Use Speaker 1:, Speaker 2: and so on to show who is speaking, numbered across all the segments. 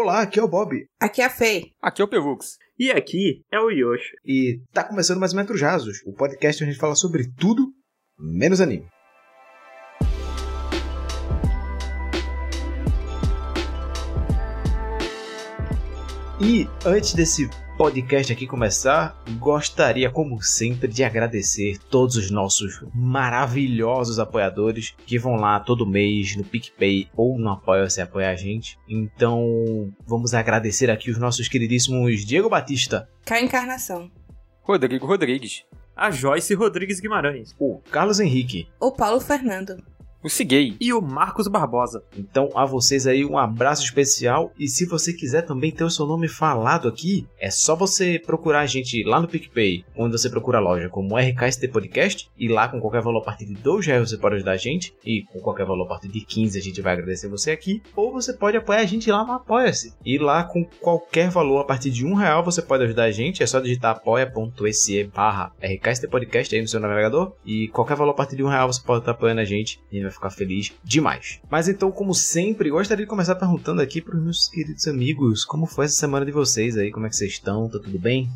Speaker 1: Olá, aqui é o Bob.
Speaker 2: Aqui é a Fei.
Speaker 3: Aqui é o Pelux.
Speaker 4: E aqui é o Yoshi.
Speaker 1: E tá começando mais Metro Jazos, o podcast onde a gente fala sobre tudo menos anime. E antes desse podcast aqui começar, gostaria, como sempre, de agradecer todos os nossos maravilhosos apoiadores que vão lá todo mês no PicPay ou no Apoia-se apoiar a gente. Então, vamos agradecer aqui os nossos queridíssimos Diego Batista,
Speaker 2: Cá Encarnação.
Speaker 3: Rodrigo Rodrigues.
Speaker 4: A Joyce Rodrigues Guimarães.
Speaker 1: o Carlos Henrique.
Speaker 2: O Paulo Fernando.
Speaker 3: O Ciguei.
Speaker 4: E o Marcos Barbosa.
Speaker 1: Então, a vocês aí um abraço especial. E se você quiser também ter o seu nome falado aqui, é só você procurar a gente lá no PicPay, onde você procura a loja como RKST Podcast. E lá, com qualquer valor a partir de 2 reais, você pode ajudar a gente. E com qualquer valor a partir de 15, a gente vai agradecer você aqui. Ou você pode apoiar a gente lá no Apoia-se. E lá, com qualquer valor a partir de 1 real, você pode ajudar a gente. É só digitar apoia.se barra RKST Podcast aí no seu navegador. E qualquer valor a partir de 1 real, você pode estar apoiando a gente. E vai ficar feliz demais. Mas então, como sempre, gostaria de começar perguntando aqui para os meus queridos amigos como foi essa semana de vocês aí, como é que vocês estão, tá tudo bem?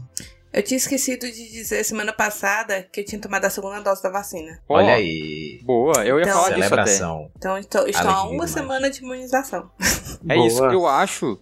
Speaker 2: Eu tinha esquecido de dizer semana passada que eu tinha tomado a segunda dose da vacina.
Speaker 1: Olha aí,
Speaker 3: Boa, eu ia
Speaker 2: Então-
Speaker 3: falar disso até.
Speaker 1: celebração.
Speaker 2: Então estou, estou há uma
Speaker 1: demais.
Speaker 2: semana de imunização.
Speaker 3: É
Speaker 4: Boa.
Speaker 3: isso, eu acho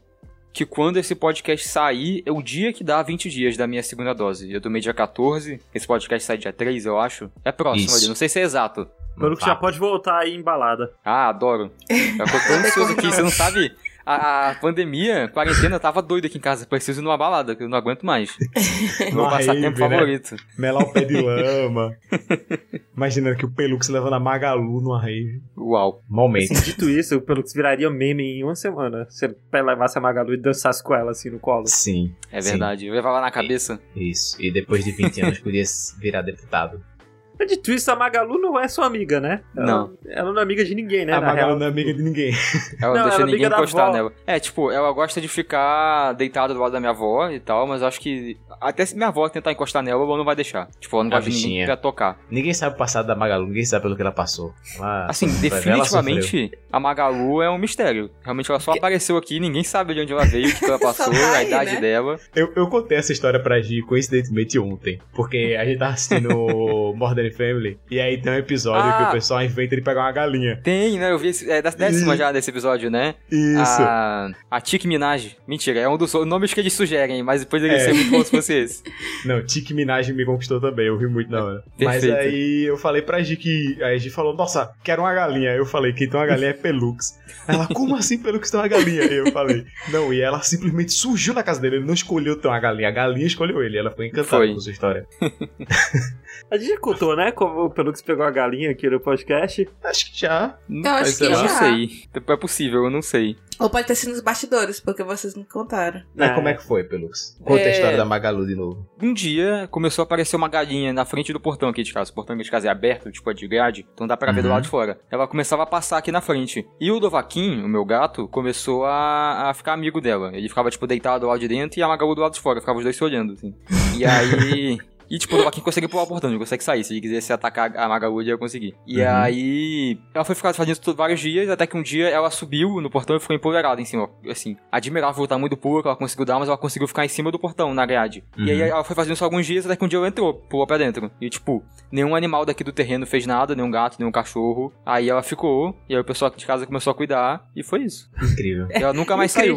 Speaker 3: que quando esse podcast sair, é o dia que dá 20 dias da minha segunda dose. Eu tomei dia 14, esse podcast sai dia 3, eu acho. É próximo
Speaker 1: Isso.
Speaker 3: ali, não sei se é exato.
Speaker 4: Pelo que já pode voltar aí embalada.
Speaker 3: Ah, adoro. Eu tô tão ansioso aqui, você não sabe... A, a pandemia, a quarentena, tava doido aqui em casa. Preciso ir numa balada, que eu não aguento mais. Meu passatempo
Speaker 1: né?
Speaker 3: favorito.
Speaker 1: Melar o pé de lama. Imaginando que o Pelux levando a Magalu numa rave.
Speaker 3: Uau.
Speaker 1: Momento.
Speaker 4: Assim, dito isso, o Pelux viraria meme em uma semana. Se ele levasse a Magalu e dançasse com ela assim no colo.
Speaker 1: Sim,
Speaker 3: É
Speaker 1: Sim.
Speaker 3: verdade. Eu levava na cabeça.
Speaker 1: isso. E depois de 20 anos podia virar deputado.
Speaker 4: Mas Dito isso, a Magalu não é sua amiga, né? Ela,
Speaker 3: Não.
Speaker 4: Ela não é amiga de ninguém, né?
Speaker 1: a Magalu
Speaker 4: real.
Speaker 1: não é amiga de ninguém.
Speaker 3: Ela
Speaker 4: Não,
Speaker 3: deixa
Speaker 4: ela é
Speaker 3: ninguém encostar nela. É, tipo, ela gosta de ficar deitada do lado da minha avó e tal, mas acho que até se minha avó tentar encostar nela, ela não vai deixar. Tipo, ela não de ninguém pra tocar.
Speaker 1: Ninguém sabe o passado da Magalu, ninguém sabe pelo que ela passou. Ela-
Speaker 3: Assim, definitivamente, a Magalu é um mistério. Realmente, ela só apareceu aqui, ninguém sabe de onde ela veio, o que ela passou,
Speaker 2: tá
Speaker 3: a idade
Speaker 2: né?
Speaker 3: dela.
Speaker 1: Eu, eu contei essa história pra Gi coincidentemente ontem. Porque a gente tava assistindo Modern Family. E aí tem um episódio
Speaker 3: Ah.
Speaker 1: que o pessoal inventa de pegar uma galinha.
Speaker 3: Tem, né? Eu vi esse, é da décima já desse episódio, né?
Speaker 1: Isso.
Speaker 3: A, a Tic Minaj. Mentira, é um dos nomes que eles sugerem, mas depois ele
Speaker 1: É.
Speaker 3: ser muito bom se fosse esse.
Speaker 1: Não, Tic Minaj me conquistou também, eu ri muito na hora. Mas aí eu falei pra Gi que. Aí a Gi falou, nossa, quero uma galinha. Eu falei, quem tem uma galinha é Pelux. Ela, como assim Pelux tem uma galinha? Aí eu falei, não, e ela simplesmente surgiu na casa dele, ele não escolheu ter uma galinha, a galinha escolheu ele. Ela foi encantada
Speaker 3: Foi.
Speaker 1: com sua história.
Speaker 4: A gente já contou, né? Como o Pelux pegou a galinha aqui no podcast.
Speaker 1: Acho que já.
Speaker 2: Eu acho que
Speaker 3: Eu
Speaker 1: lá.
Speaker 3: não
Speaker 2: já.
Speaker 3: sei. É possível, eu não sei.
Speaker 2: Ou pode ter sido nos bastidores, porque vocês não contaram.
Speaker 1: Mas
Speaker 4: É.
Speaker 1: como é que foi, Pelux? Conta a
Speaker 3: É.
Speaker 1: história da Magalu de novo.
Speaker 3: Um dia começou a aparecer uma galinha na frente do portão aqui de casa. O portão aqui de casa é aberto, tipo, é de grade, então dá pra ver do
Speaker 1: Uhum.
Speaker 3: lado de fora. Ela começava a passar aqui na frente. E o Dovaquim, o meu gato, começou a, a ficar amigo dela. Ele ficava, tipo, deitado do lado de dentro e a Magalu do lado de fora. Ficava os dois se olhando, assim. E aí. E, tipo, o Dovaquim conseguia pular o portão, ele consegue sair. Se ele quisesse atacar a ele ia conseguir. E
Speaker 1: Uhum.
Speaker 3: aí. Ela foi ficar fazendo isso tudo vários dias, até que um dia ela subiu no portão e ficou empoderada em cima. Assim, admirável o tamanho do pulo que ela conseguiu dar, mas ela conseguiu ficar em cima do portão, na grade. E aí
Speaker 1: Uhum.
Speaker 3: ela foi fazendo isso alguns dias, até que um dia ela entrou, pulou pra dentro. E, tipo, nenhum animal daqui do terreno fez nada, nenhum gato, nenhum cachorro. Aí ela ficou, e aí o pessoal aqui de casa começou a cuidar, e foi isso.
Speaker 1: Incrível.
Speaker 3: E ela nunca mais saiu.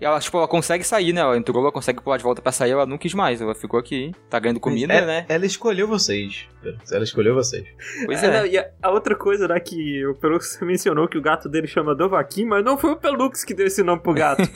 Speaker 3: E ela, tipo, ela consegue sair, né? Ela entrou, ela consegue pular de volta pra sair, ela não quis mais. Ela ficou aqui, tá ganhando comida,
Speaker 1: É-
Speaker 3: né?
Speaker 1: Ela escolheu vocês. Ela escolheu vocês.
Speaker 3: Pois
Speaker 4: É,
Speaker 3: é.
Speaker 4: não, e a, a outra coisa, né, que o Pelux mencionou que o gato dele chama Dovaquim, mas não foi o Pelux que deu esse nome pro gato.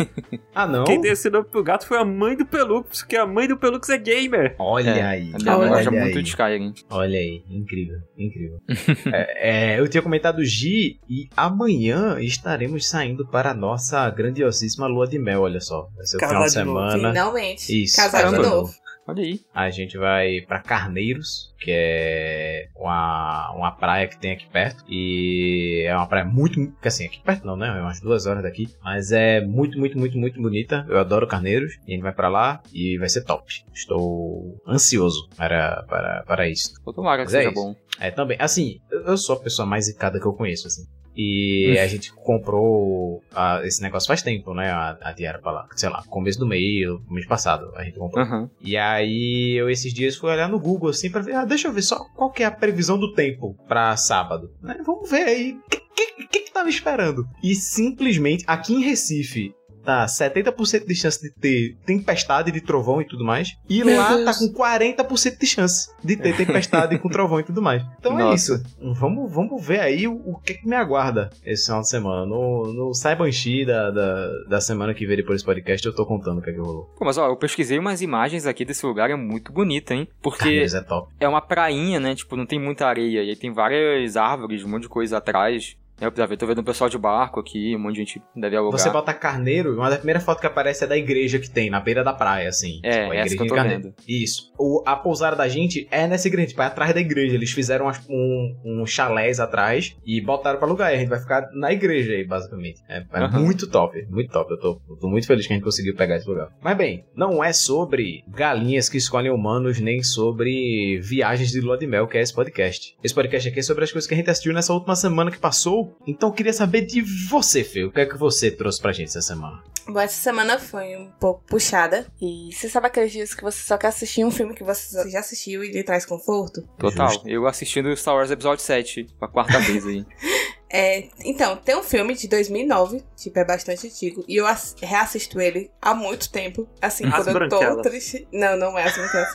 Speaker 1: Ah, não?
Speaker 4: Quem deu esse nome pro gato foi a mãe do Pelux, porque a mãe do Pelux é gamer.
Speaker 1: Olha
Speaker 3: É,
Speaker 1: aí.
Speaker 3: A minha mãe
Speaker 2: Olha
Speaker 3: gosta
Speaker 1: aí.
Speaker 3: muito de Skyrim.
Speaker 1: Olha aí, incrível, incrível. é, é, eu tinha comentado Gi e amanhã estaremos saindo para a nossa grandiosíssima lua de mel, olha só. Vai ser o final de
Speaker 4: de novo.
Speaker 1: semana.
Speaker 2: Finalmente.
Speaker 1: Isso,
Speaker 2: Casar de
Speaker 3: caramba.
Speaker 2: novo.
Speaker 3: Olha aí.
Speaker 1: A gente vai para Carneiros, que é uma, uma praia que tem aqui perto. E é uma praia muito, assim, aqui perto não, né? É umas duas horas daqui. Mas é muito, muito, muito, muito bonita. Eu adoro Carneiros. E a gente vai para lá e vai ser top. Estou ansioso para, para, para isso.
Speaker 3: Vou tomar que
Speaker 1: Mas é
Speaker 3: seja
Speaker 1: isso.
Speaker 3: bom.
Speaker 1: É, também. Assim, eu eu sou a pessoa mais zicada que eu conheço, assim. E a gente comprou a- esse negócio faz tempo, né? A, a diária pra lá. Sei lá, começo do mês, mês passado, a gente comprou.
Speaker 3: Aham.
Speaker 1: E aí eu esses dias fui olhar no Google assim pra ver, ah, deixa eu ver só qual que é a previsão do tempo pra sábado. Né? Vamos ver aí o que, que, que que tava esperando. E simplesmente aqui em Recife tá 70% de chance de ter tempestade de trovão e tudo mais. E
Speaker 2: Meu
Speaker 1: lá
Speaker 2: Deus.
Speaker 1: tá com 40% de chance de ter tempestade com trovão e tudo mais. Então é
Speaker 3: Nossa.
Speaker 1: isso. Vamos, vamos ver aí o, o que, que me aguarda esse final de semana. No, no Saibanshi da, da, da semana que vem depois desse podcast, eu tô contando o que, é que rolou.
Speaker 3: Pô, mas ó, eu pesquisei umas imagens aqui desse lugar, é muito bonito, hein? Porque
Speaker 1: é top.
Speaker 3: é uma prainha, né? Tipo, não tem muita areia. E aí tem várias árvores, um monte de coisa atrás. É, ver, tô vendo o pessoal de barco aqui, um monte de gente deve alugar.
Speaker 1: Você bota carneiro, uma das primeiras fotos que aparece é da igreja que tem, na beira da praia, assim.
Speaker 3: É,
Speaker 1: Tipo, a
Speaker 3: essa
Speaker 1: igreja
Speaker 3: que eu tô
Speaker 1: carneiro.
Speaker 3: vendo.
Speaker 1: Isso. O, a pousada da gente é nessa igreja, tipo, é atrás da igreja. Eles fizeram um, um chalés atrás e botaram pra lugar. E a gente vai ficar na igreja aí, basicamente. É, é
Speaker 3: Aham.
Speaker 1: muito top, muito top. Eu tô, eu tô muito feliz que a gente conseguiu pegar esse lugar. Mas bem, não é sobre galinhas que escolhem humanos, nem sobre viagens de lua de mel, que é esse podcast. Esse podcast aqui é sobre as coisas que a gente assistiu nessa última semana que passou. Então eu queria saber de você, Fê. O que é que você trouxe pra gente essa semana?
Speaker 2: Bom, essa semana foi um pouco puxada. E você sabe aqueles dias que você só quer assistir um filme que você já assistiu e lhe traz conforto?
Speaker 3: Total.
Speaker 1: Justo.
Speaker 3: Eu assistindo Star Wars Episódio 7, a quarta vez aí.
Speaker 2: É, então, tem um filme de 2009, tipo, é bastante antigo. E eu ass- reassisto ele há muito tempo. Assim,
Speaker 4: As
Speaker 2: quando eu tô
Speaker 4: Branquelas.
Speaker 2: triste. Não, não é as branquelas.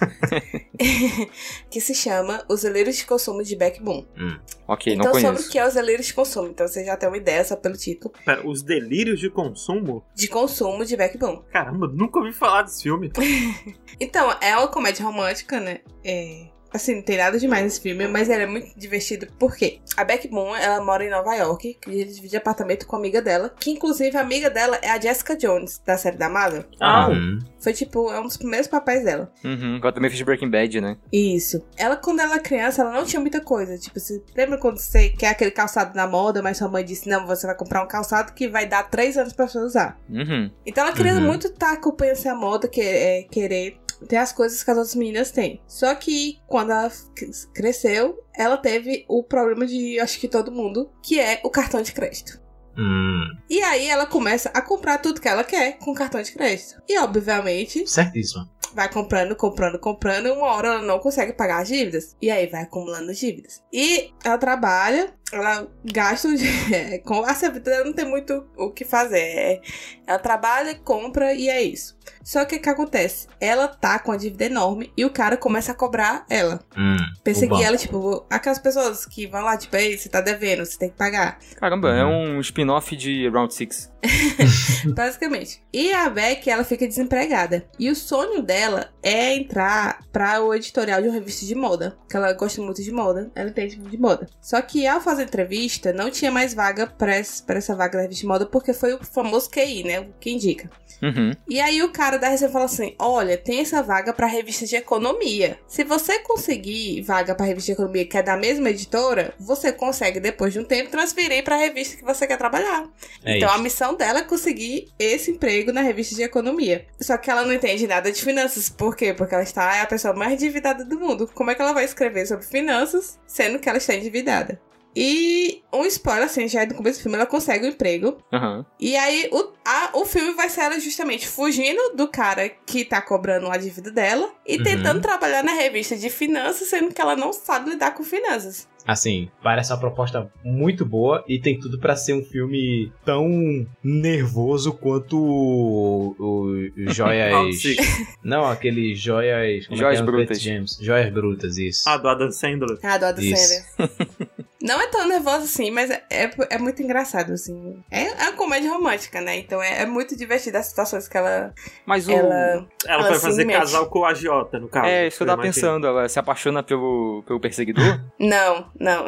Speaker 2: que se chama Os Zeleiros de Consumo de Backbone.
Speaker 3: Ok,
Speaker 2: então,
Speaker 3: não
Speaker 2: sobre
Speaker 3: conheço.
Speaker 2: o que é os zeleiros de consumo. Então, você já tem uma ideia só pelo título.
Speaker 4: Pera, os delírios de consumo?
Speaker 2: De consumo de Backbone.
Speaker 4: Caramba, nunca ouvi falar desse filme.
Speaker 2: Então, é uma comédia romântica, né? É. Assim, não tem nada demais nesse filme, mas ele é muito divertido. Por quê? A Beck Boone, ela mora em Nova York, que ele divide apartamento com a amiga dela, que inclusive a amiga dela é a Jessica Jones, da série da Marvel.
Speaker 4: Ah,
Speaker 1: Hum.
Speaker 2: Foi tipo, é um dos primeiros papéis dela.
Speaker 3: Uhum, ela também fez Breaking Bad, né?
Speaker 2: Isso. Ela, quando ela era criança, ela não tinha muita coisa. Tipo, você lembra quando você quer aquele calçado na moda, mas sua mãe disse, não, você vai comprar um calçado que vai dar três anos pra você usar.
Speaker 3: Uhum.
Speaker 2: Então ela queria
Speaker 1: Uhum.
Speaker 2: muito estar acompanhando essa moda, que, é, querer ter as coisas que as outras meninas têm. Só que quando ela cresceu, ela teve o problema de, acho que todo mundo, que é o cartão de crédito.
Speaker 1: Hum.
Speaker 2: E aí ela começa a comprar tudo que ela quer com cartão de crédito. E obviamente
Speaker 1: Certíssimo.
Speaker 2: vai comprando, comprando, comprando, e uma hora ela não consegue pagar as dívidas. E aí vai acumulando dívidas. E ela trabalha, ela gasta o dinheiro. Com vida ela não tem muito o que fazer. É- Ela trabalha, compra e é isso. Só que o que acontece? Ela tá com a dívida enorme e o cara começa a cobrar ela.
Speaker 1: Hum.
Speaker 2: Perseguir ela, tipo, aquelas pessoas que vão lá, tipo, ei, você tá devendo, você tem que pagar.
Speaker 3: Caramba, é
Speaker 1: Uhum.
Speaker 3: um spin-off de Round 6.
Speaker 2: Basicamente. E a Beck, ela fica desempregada. E o sonho dela é entrar pra o editorial de uma revista de moda. Que ela gosta muito de moda. Ela entende muito de moda. Só que ao fazer entrevista, não tinha mais vaga pra essa, vaga da revista de moda, porque foi o famoso QI, né? O que indica.
Speaker 3: Uhum.
Speaker 2: E aí o cara da revista fala assim: olha, tem essa vaga pra revista de economia. Se você conseguir vaga pra revista de economia que é da mesma editora, você consegue, depois de um tempo, transferir pra revista que você quer trabalhar.
Speaker 1: É
Speaker 2: então a
Speaker 1: isso.
Speaker 2: missão dela é conseguir esse emprego na revista de economia. Só que ela não entende nada de finanças. Por quê? Porque ela está é a pessoa mais endividada do mundo. Como é que ela vai escrever sobre finanças, sendo que ela está endividada? E um spoiler, assim, já é do começo do filme, ela consegue um emprego.
Speaker 3: Aham.
Speaker 2: E aí o, a- o filme vai ser ela justamente fugindo do cara que tá cobrando a dívida dela e
Speaker 1: Uhum.
Speaker 2: tentando trabalhar na revista de finanças, sendo que ela não sabe lidar com finanças.
Speaker 1: Assim, parece uma proposta muito boa e tem tudo pra ser um filme tão nervoso quanto o, o Joias. Não, aquele Joias. como é
Speaker 3: Joias
Speaker 1: é? No
Speaker 3: Brutas.
Speaker 1: Joias Brutas, isso.
Speaker 4: Ah, do Adam Sandler.
Speaker 2: Ah, do Adam
Speaker 1: Isso.
Speaker 2: Sandler. Não é tão nervosa assim, mas é, é, é muito engraçado, assim. É, é uma comédia romântica, né? Então é, é muito divertida as situações que ela.
Speaker 3: Mas o.
Speaker 2: ela
Speaker 4: Ela
Speaker 2: Ela
Speaker 4: vai fazer
Speaker 2: mete.
Speaker 4: casal com o agiota, no caso.
Speaker 3: É, isso que eu tava pensando. Ela se apaixona pelo, pelo perseguidor?
Speaker 2: Não, não.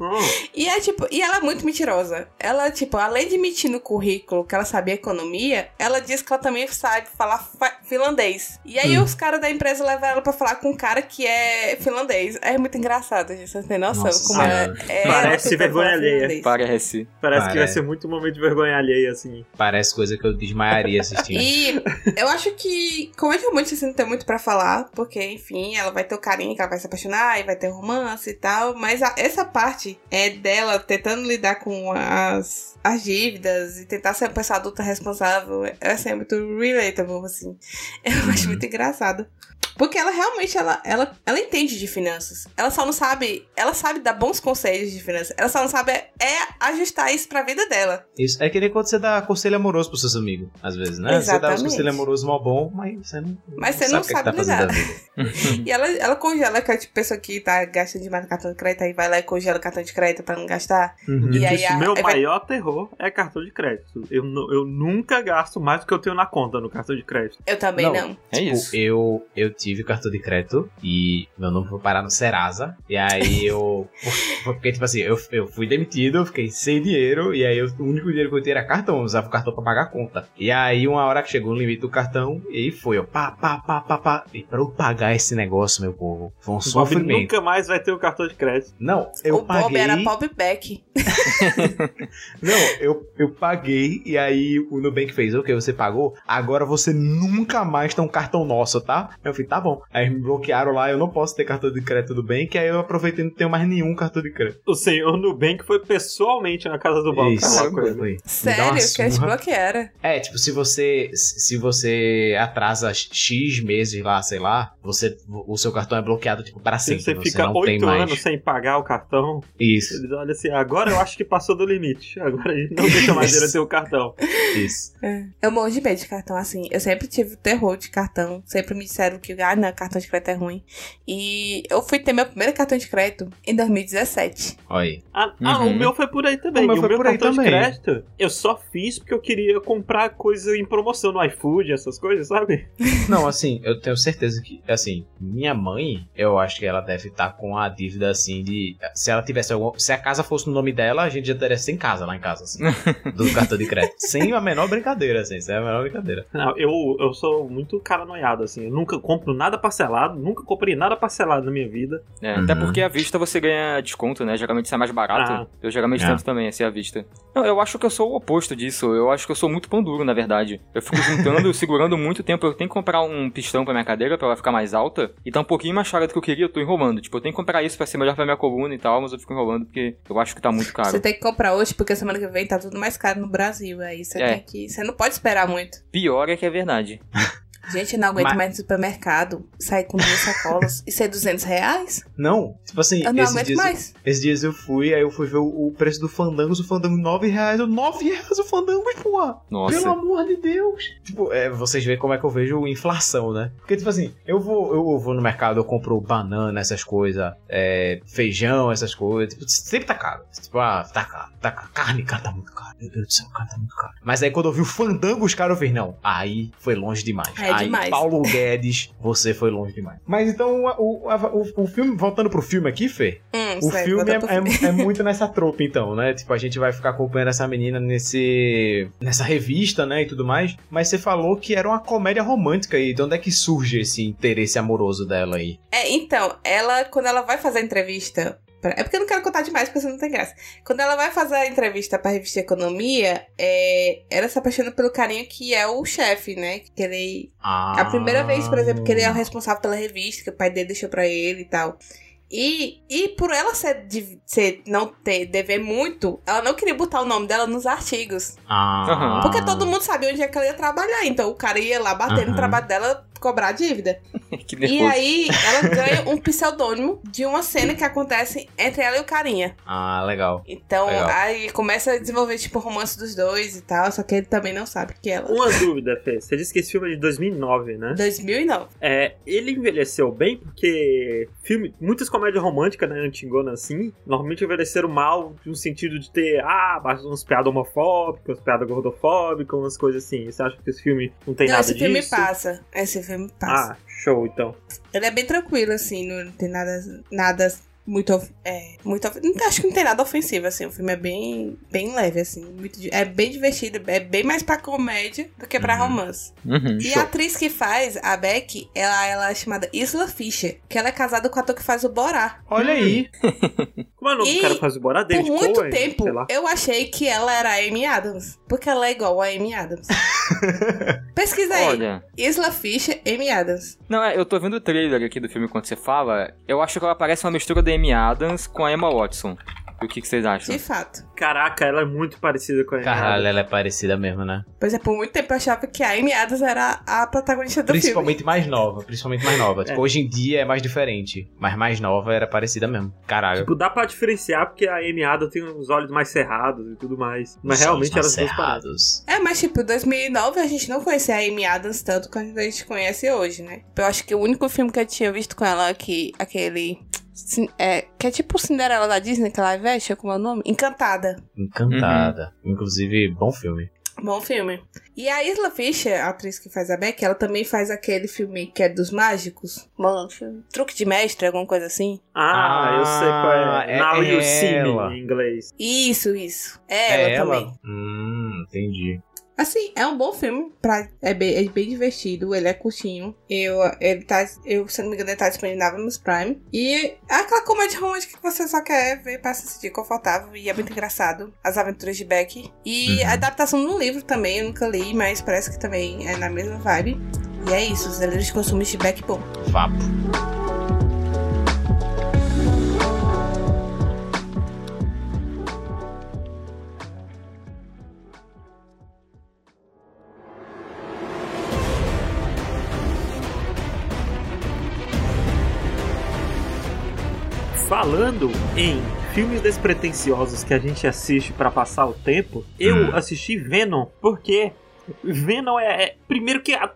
Speaker 4: Hum,
Speaker 2: E é tipo, e ela é muito mentirosa. Ela, tipo, além de mentir no currículo que ela sabia economia, ela diz que ela também sabe falar fa- finlandês. E aí
Speaker 1: Hum.
Speaker 2: os caras da empresa levam ela pra falar com um cara que é finlandês. É muito engraçado, gente. Vocês têm noção
Speaker 1: Nossa
Speaker 2: como ela
Speaker 1: Senhora.
Speaker 2: é.
Speaker 4: Parece vergonha alheia.
Speaker 3: Parece.
Speaker 4: parece que vai ser muito um momento de vergonha alheia, assim.
Speaker 1: Parece coisa que eu desmaiaria assistindo.
Speaker 2: E eu acho que comédia romântica assim, não tem muito pra falar, porque, enfim, ela vai ter o carinho que ela vai se apaixonar e vai ter romance e tal. Mas a- essa parte parte é dela tentando lidar com as, as dívidas e tentar ser uma pessoa adulta responsável, essa é muito relatable, assim. Eu acho muito engraçado. Porque ela realmente, ela, ela, ela entende de finanças. Ela só não sabe, ela sabe dar bons conselhos de finanças. Ela só não sabe é, ajustar isso pra vida dela.
Speaker 1: Isso, é que nem quando você dá conselho amoroso pros seus amigos, às vezes, né? Você dá um
Speaker 2: Exatamente.
Speaker 1: conselho amoroso mal bom, mas você não,
Speaker 2: Mas você não
Speaker 1: o que é que
Speaker 2: sabe
Speaker 1: tá.
Speaker 2: E ela, ela congela que a tipo, pessoa que tá gastando demais no cartão de crédito, aí vai lá e congela o cartão de crédito pra não gastar.
Speaker 1: Uhum.
Speaker 2: E aí
Speaker 4: Isso,
Speaker 2: a-
Speaker 4: meu
Speaker 2: aí vai-
Speaker 4: maior terror é cartão de crédito. Eu, eu nunca gasto mais do que eu tenho na conta no cartão de crédito.
Speaker 2: Eu também
Speaker 1: Não.
Speaker 2: não.
Speaker 3: É
Speaker 1: Tipo,
Speaker 3: isso.
Speaker 1: Eu, eu tive cartão de crédito e meu nome foi parar no Serasa. E aí eu. Porque, tipo assim, eu, eu fui demitido, eu fiquei sem dinheiro. E aí eu- o único dinheiro que eu tinha era cartão. Eu usava o cartão pra pagar a conta. E aí, uma hora que chegou o limite do cartão, e aí foi, eu pá, pá, pá, pá, pá. E pra eu pagar esse negócio, meu povo, foi um
Speaker 4: O Bob
Speaker 1: sofrimento.
Speaker 4: nunca mais vai ter o cartão de crédito.
Speaker 1: Não, eu
Speaker 2: o
Speaker 1: paguei.
Speaker 2: Bob era Bob Beck.
Speaker 1: Não, eu, eu paguei e aí o Nubank fez, ok, você pagou, agora você nunca mais tem um cartão nosso, tá? Eu falei, tá bom. Aí me bloquearam lá, eu não posso ter cartão de crédito do Nubank, aí eu aproveitei e não tenho mais nenhum cartão de crédito.
Speaker 4: O senhor Nubank foi pessoalmente na casa do Bob.
Speaker 1: Isso, foi.
Speaker 2: Sério, que eles
Speaker 1: surra.
Speaker 2: bloquearam.
Speaker 1: É, tipo, se você se você atrasa X meses lá, sei lá, você o seu cartão é bloqueado tipo para
Speaker 4: Se
Speaker 1: sempre,
Speaker 4: você
Speaker 1: você
Speaker 4: fica oito
Speaker 1: mais.
Speaker 4: anos sem pagar o cartão,
Speaker 1: Isso,
Speaker 4: eles olham assim, agora eu acho que passou do limite. Agora a gente não deixa mais ele ter o cartão.
Speaker 1: isso.
Speaker 2: Eu morro de medo de cartão assim. Eu sempre tive terror de cartão. Sempre me disseram que, ah, não, cartão de crédito é ruim. E eu fui ter meu primeiro cartão de crédito em 2017.
Speaker 1: Olha aí.
Speaker 4: Ah, ah,
Speaker 3: Uhum.
Speaker 4: o meu foi por aí também.
Speaker 1: O meu
Speaker 4: E
Speaker 1: foi por aí
Speaker 4: cartão
Speaker 1: também.
Speaker 4: de crédito, eu só fiz porque eu queria comprar coisa em promoção no iFood, essas coisas, sabe?
Speaker 1: Não, assim, eu tenho certeza que, assim, minha mãe, eu acho que ela deve estar com a dívida, assim, de. Se ela tivesse algum. Se a casa fosse no nome dela, a gente já teria sem casa lá em casa, assim, do cartão de crédito. sem a menor brincadeira, assim, sem a menor brincadeira.
Speaker 4: Não, eu, eu sou muito paranoiado, assim. Eu nunca compro nada parcelado, nunca comprei nada parcelado na minha vida.
Speaker 3: É,
Speaker 1: Uhum.
Speaker 3: Até porque à vista você ganha desconto, né? Geralmente sai mais barato.
Speaker 4: Ah.
Speaker 3: Eu geralmente
Speaker 1: É.
Speaker 3: tento também, assim, à vista. Não, eu acho que eu sou o oposto disso. Eu acho que eu sou muito pão duro, na verdade. Eu fico juntando, segurando muito tempo. Eu tenho que comprar um pistão pra minha cadeira pra ela ficar mais alta. E tá um pouquinho mais cara do que eu queria, eu tô enrolando. Tipo, eu tenho que comprar isso pra ser melhor pra minha coluna e tal, mas eu fico enrolando porque eu acho que tá muito caro.
Speaker 2: Você tem que comprar hoje, porque semana que vem tá tudo mais caro no Brasil. Aí você
Speaker 3: É.
Speaker 2: tem que. Você não pode esperar muito.
Speaker 3: Pior é que é verdade.
Speaker 2: Gente, eu não aguento
Speaker 1: Mas-
Speaker 2: mais no supermercado sair com duas sacolas e ser 200 reais.
Speaker 1: Não, tipo assim,
Speaker 2: Eu não
Speaker 1: esses
Speaker 2: aguento
Speaker 1: dias,
Speaker 2: mais.
Speaker 1: esses dias eu fui, aí eu fui ver o, o preço do Fandangos, o Fandango 9 reais, eu, 9 reais o Fandangos, porra!
Speaker 3: Nossa.
Speaker 1: Pelo amor de Deus! Tipo, é, vocês veem como é que eu vejo inflação, né? Porque, tipo assim, eu vou, eu vou no mercado, eu compro banana, essas coisas, é, feijão, essas coisas. Tipo, sempre tá caro. Tipo, ah, tá caro, tá caro. Carne, cara, tá muito caro. Meu Deus do céu, cara, tá muito caro. Mas aí quando eu vi o fandango, os caras, eu vi, não, aí foi longe demais.
Speaker 2: É
Speaker 1: aí,
Speaker 2: demais.
Speaker 1: Paulo Guedes, você foi longe demais. Mas então, o, o, o- o filme, voltando pro filme aqui, Fê,
Speaker 2: Hum,
Speaker 1: o filme é, é-
Speaker 2: filme.
Speaker 1: é muito nessa tropa, então, né? Tipo, a gente vai ficar acompanhando essa menina nesse nessa revista, né, e tudo mais. Mas você falou que era uma comédia romântica e de onde é que surge esse interesse amoroso dela aí?
Speaker 2: É, então, ela, quando ela vai fazer a entrevista. Pra- É porque eu não quero contar demais, porque você não tem graça. Quando ela vai fazer a entrevista pra revista Economia, é, ela se apaixona pelo carinha que é o chefe, né? Que ele.
Speaker 1: Ah,
Speaker 2: A primeira vez, por exemplo, que ele é o responsável pela revista, que o pai dele deixou pra ele e tal. E, e por ela ser, de- ser não ter dever muito, ela não queria botar o nome dela nos artigos.
Speaker 1: Ah.
Speaker 2: Porque todo mundo sabia onde é que ela ia trabalhar. Então o cara ia lá bater
Speaker 1: Aham.
Speaker 2: no trabalho dela, cobrar a dívida.
Speaker 3: que
Speaker 2: E aí ela ganha um pseudônimo de uma cena que acontece entre ela e o carinha.
Speaker 1: Ah, legal.
Speaker 2: Então
Speaker 1: Legal.
Speaker 2: aí começa a desenvolver tipo o romance dos dois e tal, só que ele também não sabe que ela.
Speaker 4: Uma dúvida, Fê. Você disse que esse filme é de 2009, né?
Speaker 2: 2009.
Speaker 4: É, ele envelheceu bem porque filme, muitas comédias românticas, né, antigonas assim, normalmente envelheceram mal no sentido de ter, ah, umas piadas homofóbicas, umas piadas gordofóbicas, umas coisas assim. Você acha que esse filme não tem
Speaker 2: não,
Speaker 4: nada
Speaker 2: esse
Speaker 4: disso?
Speaker 2: filme passa. Esse passa.
Speaker 4: Ah, show, então.
Speaker 2: Ele é bem tranquilo, assim, não tem nada, nada muito. of- É, muito acho que não tem nada ofensivo, assim. O filme é bem, bem leve, assim. Muito, é bem divertido, é bem mais pra comédia do que pra
Speaker 1: Uhum.
Speaker 2: romance.
Speaker 3: Uhum.
Speaker 2: E a atriz que faz, a Beck, ela, ela é chamada Isla Fisher, que ela é casada com o ator que faz o Borá.
Speaker 1: Olha aí.
Speaker 4: Como é o nome
Speaker 2: E,
Speaker 4: do cara que faz o Borá?
Speaker 2: Por
Speaker 4: David
Speaker 2: muito
Speaker 4: Cohen?
Speaker 2: tempo,
Speaker 4: Sei lá.
Speaker 2: eu achei que ela era a Amy Adams. Porque ela é igual a Amy Adams. Pesquisa aí.
Speaker 3: Olha.
Speaker 2: Isla Fisher, Amy Adams.
Speaker 3: Não, é, eu tô vendo o trailer aqui do filme quando você fala. Eu acho que ela parece uma mistura da Amy Adams com a Emma Watson. O que, que vocês acham?
Speaker 2: De fato.
Speaker 4: Caraca, ela é muito parecida com a
Speaker 1: Caralho, ela é parecida mesmo, né?
Speaker 2: Pois é, por muito tempo eu achava que a Amy Adams era a protagonista do
Speaker 1: Principalmente mais nova, principalmente mais nova. Tipo,
Speaker 4: É.
Speaker 1: hoje em dia é mais diferente, mas mais nova era parecida mesmo. Caralho.
Speaker 4: Tipo, dá pra diferenciar porque a Amy Adams tem os olhos mais cerrados e tudo mais. Mas
Speaker 1: Os
Speaker 4: realmente parecem.
Speaker 1: cerrados.
Speaker 2: filme. É, mas tipo, em 2009 a gente não conhecia a Amy Adams tanto quanto a gente conhece hoje, né? Eu acho que o único filme que eu tinha visto com ela que aquele É, que é tipo Cinderela da Disney, que ela veste, como é o nome? Encantada.
Speaker 1: Encantada. Inclusive, bom filme.
Speaker 2: Bom filme. E a Isla Fisher, a atriz que faz a Beck, ela também faz aquele filme que é dos mágicos. Bom, Truque de mestre, alguma coisa assim.
Speaker 4: Ah, eu sei qual
Speaker 1: Ah,
Speaker 4: é.
Speaker 1: é
Speaker 4: Now You See
Speaker 1: ela.
Speaker 4: Me, em inglês.
Speaker 2: Isso, isso. É, ela, também.
Speaker 1: Hum, entendi.
Speaker 2: Assim, é um bom filme. Pra, é, bem, é bem divertido, ele é curtinho. Eu, ele tá, eu, se não me engano, ele tá disponível na Prime. E é aquela comédia romântica que você só quer ver pra se sentir confortável. E é muito engraçado. As aventuras de Beck. E
Speaker 1: Uhum.
Speaker 2: a adaptação no livro também, eu nunca li, mas parece que também é na mesma vibe. E é isso, os delírios de consumo de Beck bom.
Speaker 1: Vapo.
Speaker 4: Falando em filmes despretensiosos que a gente assiste pra passar o tempo, eu
Speaker 1: Hum.
Speaker 4: assisti Venom, porque Venom é. é- primeiro que a,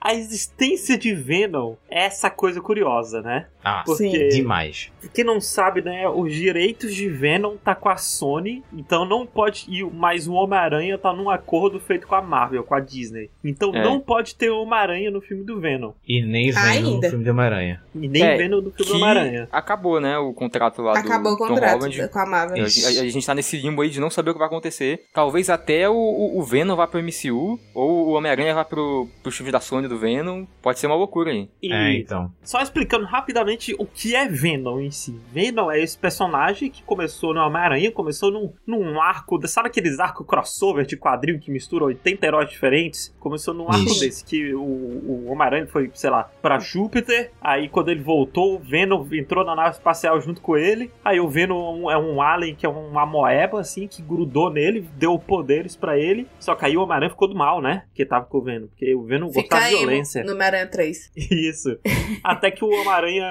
Speaker 4: a existência de Venom é essa coisa curiosa, né?
Speaker 1: Ah,
Speaker 4: Porque,
Speaker 1: demais.
Speaker 4: quem não sabe, né, os direitos de Venom tá com a Sony, então não pode ir, mas o Homem-Aranha tá num acordo feito com a Marvel, com a Disney. Então
Speaker 3: É.
Speaker 4: não pode ter Homem-Aranha no filme do Venom.
Speaker 1: E nem
Speaker 2: Ainda.
Speaker 1: no filme de Homem-Aranha.
Speaker 4: E nem
Speaker 3: É,
Speaker 4: Venom do filme do Homem-Aranha.
Speaker 3: acabou, né, o contrato lá
Speaker 2: Acabou
Speaker 3: do
Speaker 2: o
Speaker 3: Tom
Speaker 2: contrato
Speaker 3: Holland.
Speaker 2: com a Marvel.
Speaker 3: A,
Speaker 1: Isso.
Speaker 3: a- a gente tá nesse limbo aí de não saber o que vai acontecer. Talvez até o, o, o Venom vá pro MCU, ou o Homem-Aranha vá pro, pro filme da Sony do Venom. Pode ser uma loucura aí.
Speaker 4: E
Speaker 1: É, então.
Speaker 4: Só explicando rapidamente o que é Venom em si. Venom é esse personagem que começou no Homem-Aranha, começou num, num arco, sabe aqueles arcos crossover de quadrinho que mistura 80 heróis diferentes? Começou num arco
Speaker 1: Isso.
Speaker 4: desse, que o, o Homem-Aranha foi, sei lá, pra Júpiter, aí quando ele voltou, o Venom entrou na nave espacial junto com ele, aí o Venom é um alien que é uma moeba, assim, que grudou nele, deu poderes pra ele, só que aí o Homem-Aranha ficou do mal, né? Que tava com o Venom, porque o Venom gostava de violência.
Speaker 2: no Homem-Aranha 3.
Speaker 4: Isso. Até que o Homem-Aranha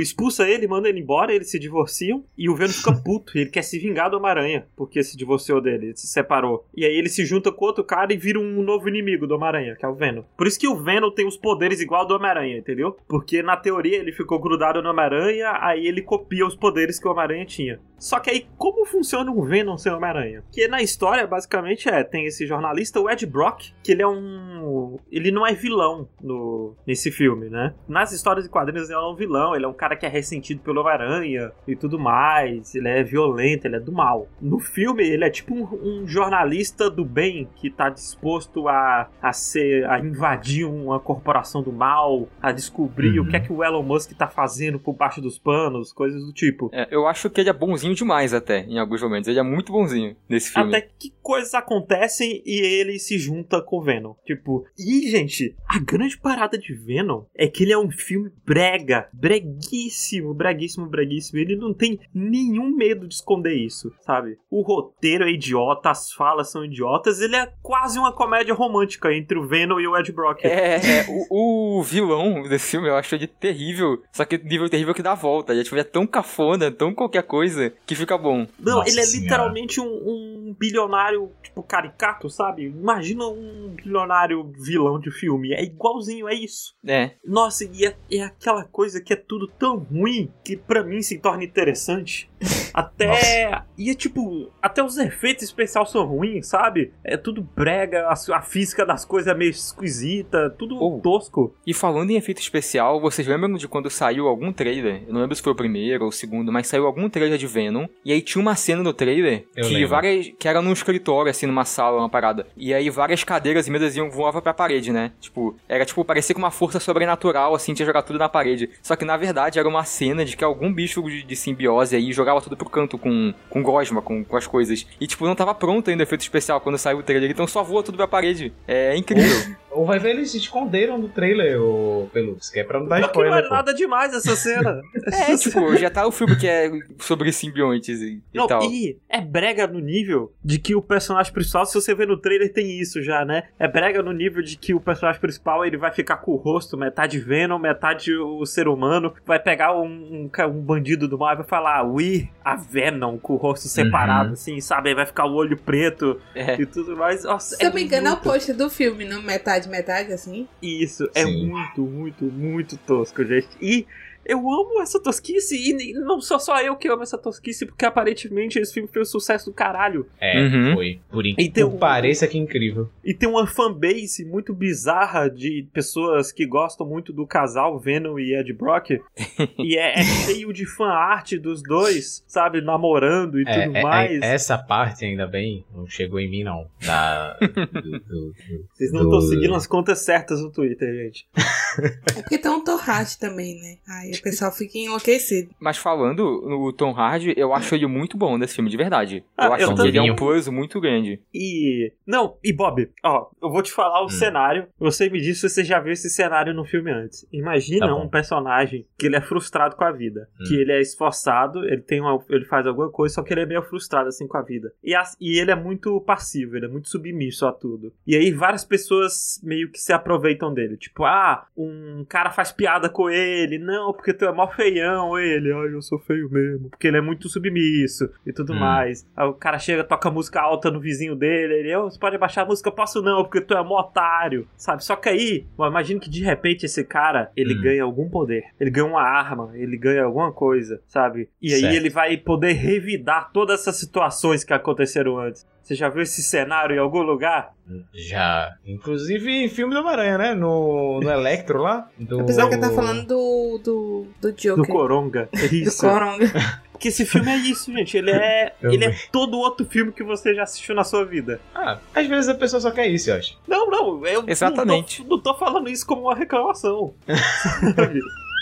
Speaker 4: expulsa ele, manda ele embora, eles se divorciam. E o Venom fica puto. Ele quer se vingar do Homem-Aranha, porque se divorciou dele, se separou. E aí ele se junta com outro cara e vira um novo inimigo do Homem-Aranha, que é o Venom. Por isso que o Venom tem os poderes igual do Homem-Aranha, entendeu? Porque na teoria ele ficou grudado no Homem-Aranha, aí ele copia os poderes que o Homem-Aranha tinha. Só que aí, como funciona um Venom sem Homem-Aranha? Que na história, basicamente, é: tem esse jornalista, o Ed Brock, que ele é um. Ele não é vilão no, nesse filme, né? Nas histórias e quadrinhos, ele é um vilão, ele é um cara que é ressentido pelo Homem-Aranha e tudo mais. Ele é violento, ele é do mal. No filme, ele é tipo um, um jornalista do bem que tá disposto a, a ser. a invadir uma corporação do mal, a descobrir
Speaker 1: Uhum.
Speaker 4: o que é que o Elon Musk tá fazendo por baixo dos panos, coisas do tipo.
Speaker 3: É, eu acho que ele é bonzinho demais até, em alguns momentos. Ele é muito bonzinho nesse filme.
Speaker 4: Até que coisas acontecem e ele se junta com o Venom. Tipo, e gente, a grande parada de Venom é que ele é um filme brega, breguíssimo, breguíssimo, breguíssimo. Ele não tem nenhum medo de esconder isso, sabe? O roteiro é idiota, as falas são idiotas. Ele é quase uma comédia romântica entre o Venom e o Ed Brock.
Speaker 3: É, é, o, o vilão desse filme eu acho ele terrível, só que nível terrível que dá a volta. Ele, tipo, ele é tão cafona, tão qualquer coisa, que fica bom.
Speaker 4: Não,
Speaker 1: Nossa
Speaker 4: ele é
Speaker 1: Senhora.
Speaker 4: literalmente um, um bilionário, tipo, caricato, sabe? Imagina um bilionário vilão de filme. É igualzinho, é isso.
Speaker 3: É,
Speaker 4: Nossa, e é, é aquela coisa que é tudo tão ruim que pra mim se torna interessante. Até. E é tipo. Até os efeitos especiais são ruins, sabe? É tudo brega, a, a física das coisas é meio esquisita, tudo
Speaker 3: Oh.
Speaker 4: tosco.
Speaker 3: E falando em efeito especial, vocês lembram de quando saiu algum trailer? Eu não lembro se foi o primeiro ou o segundo, mas saiu algum trailer de Venom. E aí tinha uma cena no trailer
Speaker 1: Eu
Speaker 3: que
Speaker 1: lembro.
Speaker 3: várias. que era num escritório, assim, numa sala, uma parada. E aí várias cadeiras e mesas iam voavam pra parede, né? Tipo, era tipo, parecia com uma força sobrenatural, assim, tinha jogar tudo na parede. Só que na verdade era uma cena de que algum bicho de, de simbiose aí jogava tudo pro canto com, com gosma, com, com as coisas. E tipo, não tava pronto ainda o efeito especial quando saiu o trailer, então só voa tudo pra parede. É incrível.
Speaker 1: Ou vai ver eles se esconderam do trailer, o Pelux, que é pra não dar
Speaker 4: que não
Speaker 1: spoiler.
Speaker 4: é
Speaker 1: pô.
Speaker 4: nada demais essa cena.
Speaker 3: É, tipo, já tá o filme que é sobre simbiontes e, e
Speaker 4: Não,
Speaker 3: tal.
Speaker 4: e é brega no nível de que o personagem principal, se você ver no trailer, tem isso já, né? É brega no nível de que o personagem principal ele vai ficar com o rosto metade Venom, metade o ser humano, vai pegar um, um, um bandido do mal e vai falar, we, a Venom, com o rosto separado,
Speaker 1: Uhum.
Speaker 4: assim, sabe? Aí vai ficar o olho preto
Speaker 3: É.
Speaker 4: e tudo mais. Nossa,
Speaker 2: Se eu me engano, é o post do filme, não? Metade, metade, assim.
Speaker 4: Isso, é
Speaker 1: Sim.
Speaker 4: muito, muito, muito tosco, gente. E eu amo essa tosquice, e não sou só eu que amo essa tosquice, porque aparentemente esse filme fez um sucesso do caralho.
Speaker 1: É,
Speaker 3: Uhum.
Speaker 1: foi. Por incrível
Speaker 4: um-
Speaker 1: que pareça que incrível.
Speaker 4: E tem uma fanbase muito bizarra de pessoas que gostam muito do casal Venom e Ed Brock. e é, é cheio de fan art dos dois, sabe? Namorando e
Speaker 1: É,
Speaker 4: tudo
Speaker 1: é-
Speaker 4: mais.
Speaker 1: é- essa parte, ainda bem, não chegou em mim, não. Da, do- do- do-
Speaker 4: Vocês não estão
Speaker 1: do-
Speaker 4: seguindo as contas certas no Twitter, gente.
Speaker 2: É porque tem um Torrate também, né? Aí o pessoal fica enlouquecido.
Speaker 3: Mas falando no Tom Hardy, eu acho ele muito bom nesse filme, de verdade.
Speaker 4: Ah,
Speaker 3: eu acho
Speaker 4: eu
Speaker 3: que ele é um plus muito grande.
Speaker 4: E. Não, e Bob, ó, eu vou te falar o
Speaker 1: Hum.
Speaker 4: cenário. Você me disse se você já viu esse cenário no filme antes. Imagina
Speaker 1: Tá
Speaker 4: um personagem que ele é frustrado com a vida.
Speaker 1: Hum.
Speaker 4: Que ele é esforçado, ele tem uma, ele faz alguma coisa, só que ele é meio frustrado assim com a vida. E, as- e ele é muito passivo, ele é muito submisso a tudo. E aí várias pessoas meio que se aproveitam dele. Tipo, ah, um cara faz piada com ele. Não, porque tu é mó feião, ele. Ai, eu sou feio mesmo. Porque ele é muito submisso e tudo
Speaker 1: Hum.
Speaker 4: mais. Aí o cara chega, toca música alta no vizinho dele. Ele, "Ô, você pode baixar a música? Eu posso não, porque tu é mó otário. Sabe? Só que aí, eu imagino que de repente esse cara, ele
Speaker 1: Hum.
Speaker 4: ganha algum poder. Ele ganha uma arma, ele ganha alguma coisa, sabe? E aí
Speaker 1: Certo.
Speaker 4: ele vai poder revidar todas essas situações que aconteceram antes. Você já viu esse cenário em algum lugar?
Speaker 1: Já. Inclusive em filme do Homem-Aranha, né? No, no Electro lá. Do...
Speaker 2: Apesar que ele tá falando do, do, do
Speaker 4: Do
Speaker 2: Joker.
Speaker 4: Coronga. É
Speaker 2: do
Speaker 4: Isso.
Speaker 2: Coronga.
Speaker 4: Porque esse filme é isso, gente. Ele é,
Speaker 1: Também.
Speaker 4: ele é todo outro filme que você já assistiu na sua vida.
Speaker 1: Ah, às vezes a pessoa só quer isso, eu acho.
Speaker 4: Não, não, eu
Speaker 3: Exatamente.
Speaker 4: Não, tô, não tô falando isso como uma reclamação. Sabe?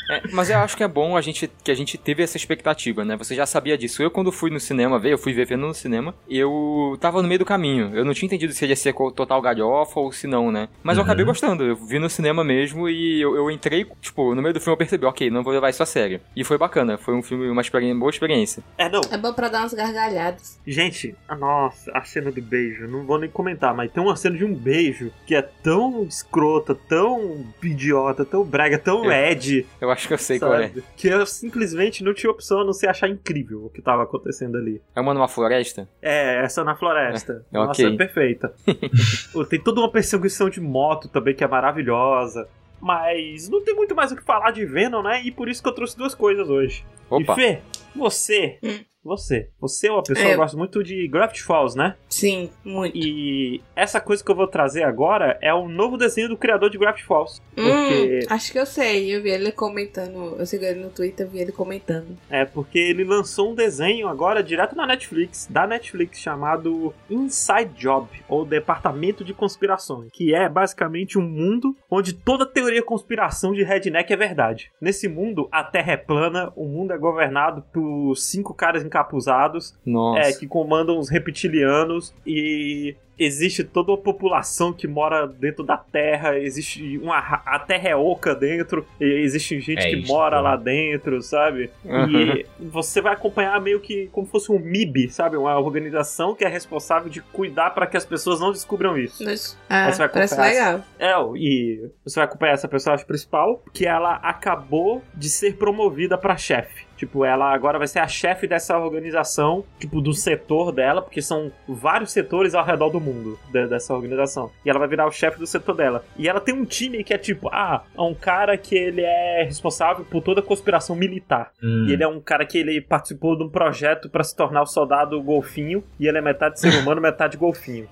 Speaker 3: É, mas eu acho que é bom a gente, que a gente teve essa expectativa, né? Você já sabia disso. Eu, quando fui no cinema ver, eu fui ver vendo no cinema, eu tava no meio do caminho. Eu não tinha entendido se ia ser total galhofa ou se não, né? Mas eu
Speaker 1: Uhum.
Speaker 3: acabei gostando. Eu vi no cinema mesmo e eu, eu entrei, tipo, no meio do filme eu percebi, ok, não vou levar isso a sério. E foi bacana. Foi um filme, uma experiência, boa experiência.
Speaker 4: É, não.
Speaker 2: É bom pra dar umas gargalhadas.
Speaker 4: Gente, ah, nossa, a cena do beijo, não vou nem comentar, mas tem uma cena de um beijo que é tão escrota, tão idiota, tão brega, tão
Speaker 3: É.
Speaker 4: Ed,
Speaker 3: Eu acho que eu sei qual é.
Speaker 4: sabe? Que eu simplesmente não tinha opção a não ser achar incrível o que tava acontecendo ali.
Speaker 3: É uma numa floresta?
Speaker 4: É, essa na floresta.
Speaker 3: É,
Speaker 4: Nossa,
Speaker 3: ok.
Speaker 4: é perfeita. tem toda uma perseguição de moto também que é maravilhosa. Mas não tem muito mais o que falar de Venom, né? E por isso que eu trouxe duas coisas hoje.
Speaker 3: Opa.
Speaker 4: E Fê, você,
Speaker 2: Hum.
Speaker 4: Você, você é uma pessoa
Speaker 2: É.
Speaker 4: que gosta muito de Gravity Falls, né?
Speaker 2: Sim, muito.
Speaker 4: E essa coisa que eu vou trazer agora é o novo desenho do criador de Gravity Falls. Porque,
Speaker 2: Hum, acho que eu sei. Eu vi ele comentando. Eu sigo ele no Twitter, vi ele comentando.
Speaker 4: é porque ele lançou um desenho agora direto na Netflix, da Netflix, chamado Inside Job, ou Departamento de Conspirações, que é basicamente um mundo onde toda teoria conspiração de redneck é verdade. Nesse mundo, a Terra é plana, o mundo é governado por cinco caras encapuzados é, que comandam os reptilianos e existe toda uma população que mora dentro da Terra, existe uma a Terra é oca dentro, e existe gente
Speaker 1: É
Speaker 4: que
Speaker 1: isso,
Speaker 4: mora
Speaker 1: né?
Speaker 4: lá dentro, sabe?
Speaker 3: Uhum.
Speaker 4: E você vai acompanhar meio que como fosse um MIB, sabe? Uma organização que é responsável de cuidar para que as pessoas não descubram isso.
Speaker 2: Mas, ah,
Speaker 4: você vai
Speaker 2: parece
Speaker 4: acompanhar
Speaker 2: legal.
Speaker 4: É, e você vai acompanhar essa personagem principal, que ela acabou de ser promovida pra chefe. Tipo, ela agora vai ser a chefe dessa organização, tipo, do setor dela, porque são vários setores ao redor do mundo de- dessa organização. E ela vai virar o chefe do setor dela. E ela tem um time que é tipo, ah, é um cara que ele é responsável por toda a conspiração militar.
Speaker 1: Hum,
Speaker 4: E ele é um cara que ele participou de um projeto pra se tornar o soldado golfinho, e ele é metade ser humano, metade golfinho.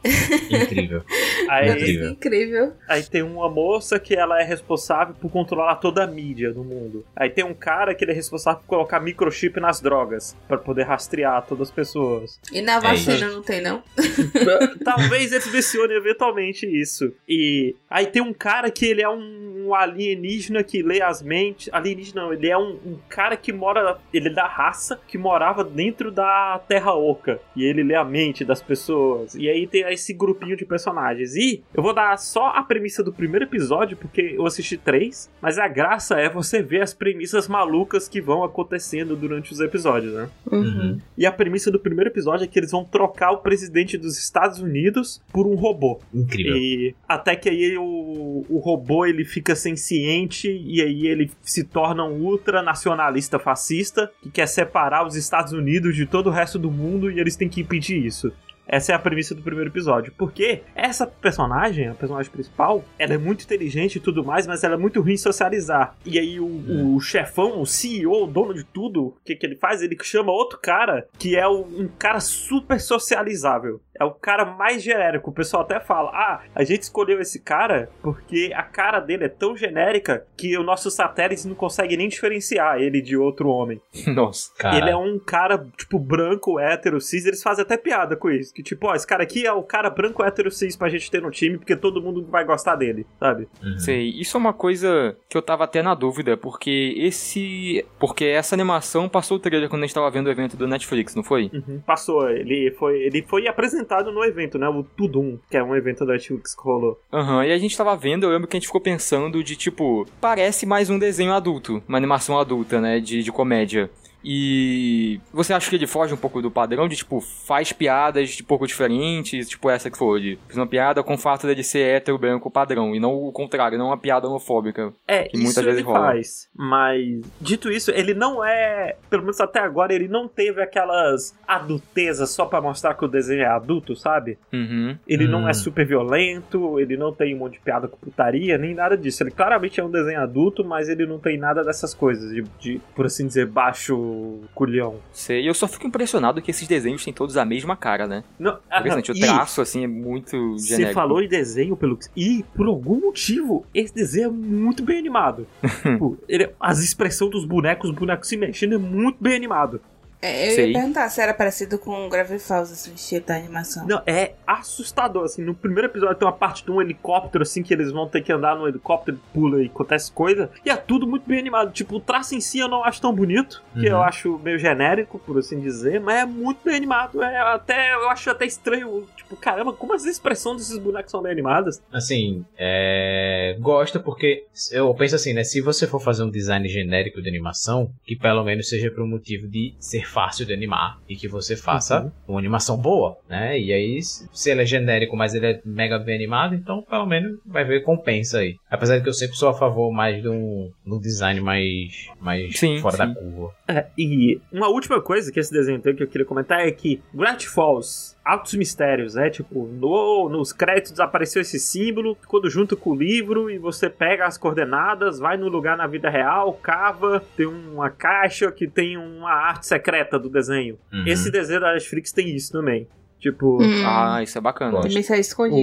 Speaker 1: Incrível.
Speaker 4: Aí,
Speaker 1: incrível.
Speaker 4: Aí tem uma moça que ela é responsável por controlar toda a mídia no mundo. Aí tem um cara que ele é responsável por colocar microchip nas drogas, pra poder rastrear todas as pessoas.
Speaker 2: E na
Speaker 1: É
Speaker 2: vacina
Speaker 1: isso.
Speaker 2: não tem, não?
Speaker 4: Talvez eles mencionem eventualmente isso. E aí tem um cara que ele é um, um alienígena que lê as mentes. Alienígena não, ele é um, um cara que mora. Ele é da raça que morava dentro da Terra Oca. E ele lê a mente das pessoas. E aí tem esse grupinho de personagens. E eu vou dar só a premissa do primeiro episódio, porque eu assisti três. Mas a graça é você ver as premissas malucas que vão acontecendo durante os episódios, né?
Speaker 2: Uhum.
Speaker 4: E a premissa do primeiro episódio é que eles vão trocar o presidente dos Estados Unidos por um robô.
Speaker 1: Incrível.
Speaker 4: E até que aí o, o robô ele fica senciente e aí ele se torna um ultranacionalista fascista que quer separar os Estados Unidos de todo o resto do mundo e eles têm que impedir isso. Essa é a premissa do primeiro episódio. Porque essa personagem, a personagem principal, ela é muito inteligente e tudo mais, mas ela é muito ruim em socializar. E aí o, o chefão, o CEO, o dono de tudo, o que, que ele faz? Ele chama outro cara que é um cara super socializável. É o cara mais genérico. O pessoal até fala: ah, a gente escolheu esse cara porque a cara dele é tão genérica que o nosso satélite não consegue nem diferenciar ele de outro homem.
Speaker 3: Nossa.
Speaker 1: Cara,
Speaker 4: Ele é um cara, tipo, branco, hétero, cis. Eles fazem até piada com isso. Que, tipo, ó, esse cara aqui é o cara branco, hétero, cis pra gente ter no time, porque todo mundo vai gostar dele, sabe?
Speaker 1: uhum.
Speaker 3: Sei, isso é uma coisa que eu tava até na dúvida, porque esse. Porque essa animação passou o trailer quando a gente tava vendo o evento do Netflix, não foi?
Speaker 4: Uhum. Passou, ele foi, ele foi apresentado no evento, né? O Tudum, que é um evento da Netflix que rolou.
Speaker 3: Aham, e a gente tava vendo, eu lembro que a gente ficou pensando de tipo, parece mais um desenho adulto, uma animação adulta, né, de, de comédia. E você acha que ele foge um pouco do padrão de tipo, faz piadas de pouco diferentes, tipo essa que foi, de fiz uma piada com o fato dele ser hétero branco padrão, e não o contrário, não uma piada homofóbica.
Speaker 4: É,
Speaker 3: Que
Speaker 4: isso
Speaker 3: muitas vezes
Speaker 4: ele
Speaker 3: rola.
Speaker 4: faz. Mas, dito isso, ele não é. Pelo menos até agora, ele não teve aquelas adultezas só pra mostrar que o desenho é adulto, sabe?
Speaker 3: Uhum.
Speaker 4: Ele não
Speaker 1: Hum.
Speaker 4: é super violento, ele não tem um monte de piada com putaria, nem nada disso. Ele claramente é um desenho adulto, mas ele não tem nada dessas coisas, de, de, por assim dizer, baixo culhão.
Speaker 3: Sei, eu só fico impressionado que esses desenhos têm todos a mesma cara, né?
Speaker 4: Não, ah,
Speaker 3: Interessante, o
Speaker 4: e
Speaker 3: traço, assim, é muito
Speaker 4: Você
Speaker 3: genérico.
Speaker 4: falou em desenho, pelo E, por algum motivo, esse desenho é muito bem animado. Tipo, ele- as expressões dos bonecos, os bonecos se mexendo, é muito bem animado.
Speaker 2: É, eu
Speaker 3: Sei.
Speaker 2: ia perguntar se era parecido com Gravity Falls, assim, o estilo da animação.
Speaker 4: Não, é assustador, assim, no primeiro episódio tem uma parte de um helicóptero, assim, que eles vão ter que andar no helicóptero, pula e acontece coisa, e é tudo muito bem animado, tipo, o traço em si eu não acho tão bonito, que
Speaker 1: Uhum.
Speaker 4: eu acho meio genérico, por assim dizer, mas é muito bem animado, é até, eu acho até estranho, tipo, caramba, como as expressões desses bonecos são bem animadas?
Speaker 1: Assim, é... gosta porque eu penso assim, né? Se você for fazer um design genérico de animação, que pelo menos seja por um motivo de ser fácil de animar e que você faça
Speaker 4: Uhum.
Speaker 1: uma animação boa, né? E aí, se ele é genérico, mas ele é mega bem animado, então pelo menos vai ver compensa aí. Apesar de que eu sempre sou a favor mais de um, de um design mais, mais
Speaker 3: Sim,
Speaker 1: fora
Speaker 3: sim.
Speaker 1: da curva.
Speaker 4: É, e uma última coisa que esse desenho tem que eu queria comentar é que Gravity Falls, altos mistérios, né? Tipo, no, nos créditos apareceu esse símbolo, quando junto com o livro e você pega as coordenadas, vai no lugar na vida real, cava, tem uma caixa que tem uma arte secreta do desenho.
Speaker 1: Uhum.
Speaker 4: Esse desenho da Netflix tem isso também. Tipo,
Speaker 2: Hum,
Speaker 3: Ah, isso é bacana.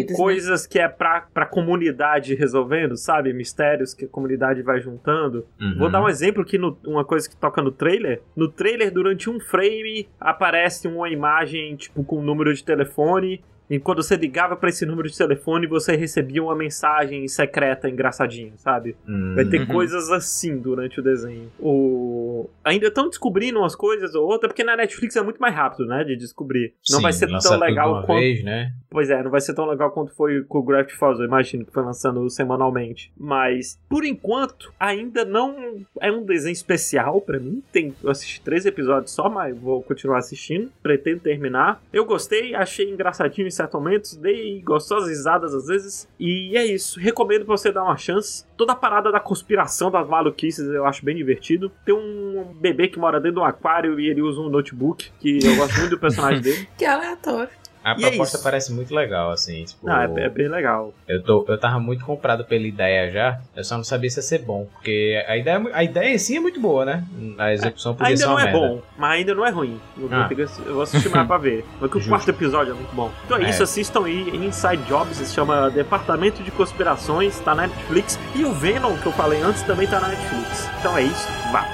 Speaker 2: Tem né?
Speaker 4: coisas que é pra, pra comunidade resolvendo, sabe? Mistérios que a comunidade vai juntando.
Speaker 1: Uhum.
Speaker 4: Vou dar um exemplo que no- uma coisa que toca no trailer. No trailer, durante um frame, aparece uma imagem, tipo, com um número de telefone. E quando você ligava pra esse número de telefone, você recebia uma mensagem secreta, engraçadinha, sabe?
Speaker 1: Uhum.
Speaker 4: Vai ter
Speaker 3: Uhum.
Speaker 4: coisas assim durante o desenho. O... Ainda estão descobrindo umas coisas ou outra, porque na Netflix é muito mais rápido, né? De descobrir. Não
Speaker 1: Sim,
Speaker 4: vai ser tão legal
Speaker 1: uma
Speaker 4: quanto.
Speaker 1: vez, né?
Speaker 4: Pois é, não vai ser tão legal quanto foi com o Gravity Falls, eu imagino que foi lançando semanalmente. Mas, por enquanto, ainda não é um desenho especial pra mim. Tem, eu assisti três episódios só, mas vou continuar assistindo. Pretendo terminar. Eu gostei, achei engraçadinho certos momentos, dei gostosas risadas às vezes. E é isso, recomendo pra você dar uma chance. Toda a parada da conspiração das maluquices eu acho bem divertido. Tem um bebê que mora dentro de um aquário e ele usa um notebook, que eu gosto muito do personagem dele.
Speaker 2: Que aleatório.
Speaker 1: A
Speaker 4: E é
Speaker 1: proposta
Speaker 4: isso.
Speaker 1: parece muito legal, assim. Tipo,
Speaker 4: Não, é, é bem legal.
Speaker 1: Eu, tô, eu tava muito comprado pela ideia já, eu só não sabia se ia ser bom. Porque a ideia, a ideia em si é muito boa, né? A execução podia
Speaker 4: Ainda
Speaker 1: ser
Speaker 4: não
Speaker 1: uma
Speaker 4: é
Speaker 1: merda.
Speaker 4: bom, mas ainda não é ruim. Eu, vou
Speaker 1: Ah.
Speaker 4: eu vou assistir mais pra ver. Mas que o quarto episódio é muito bom. Então é,
Speaker 1: É.
Speaker 4: isso, assistam aí Inside Jobs, se chama Departamento de Conspirações, tá na Netflix. E o Venom, que eu falei antes, também tá na Netflix. Então é isso, vá.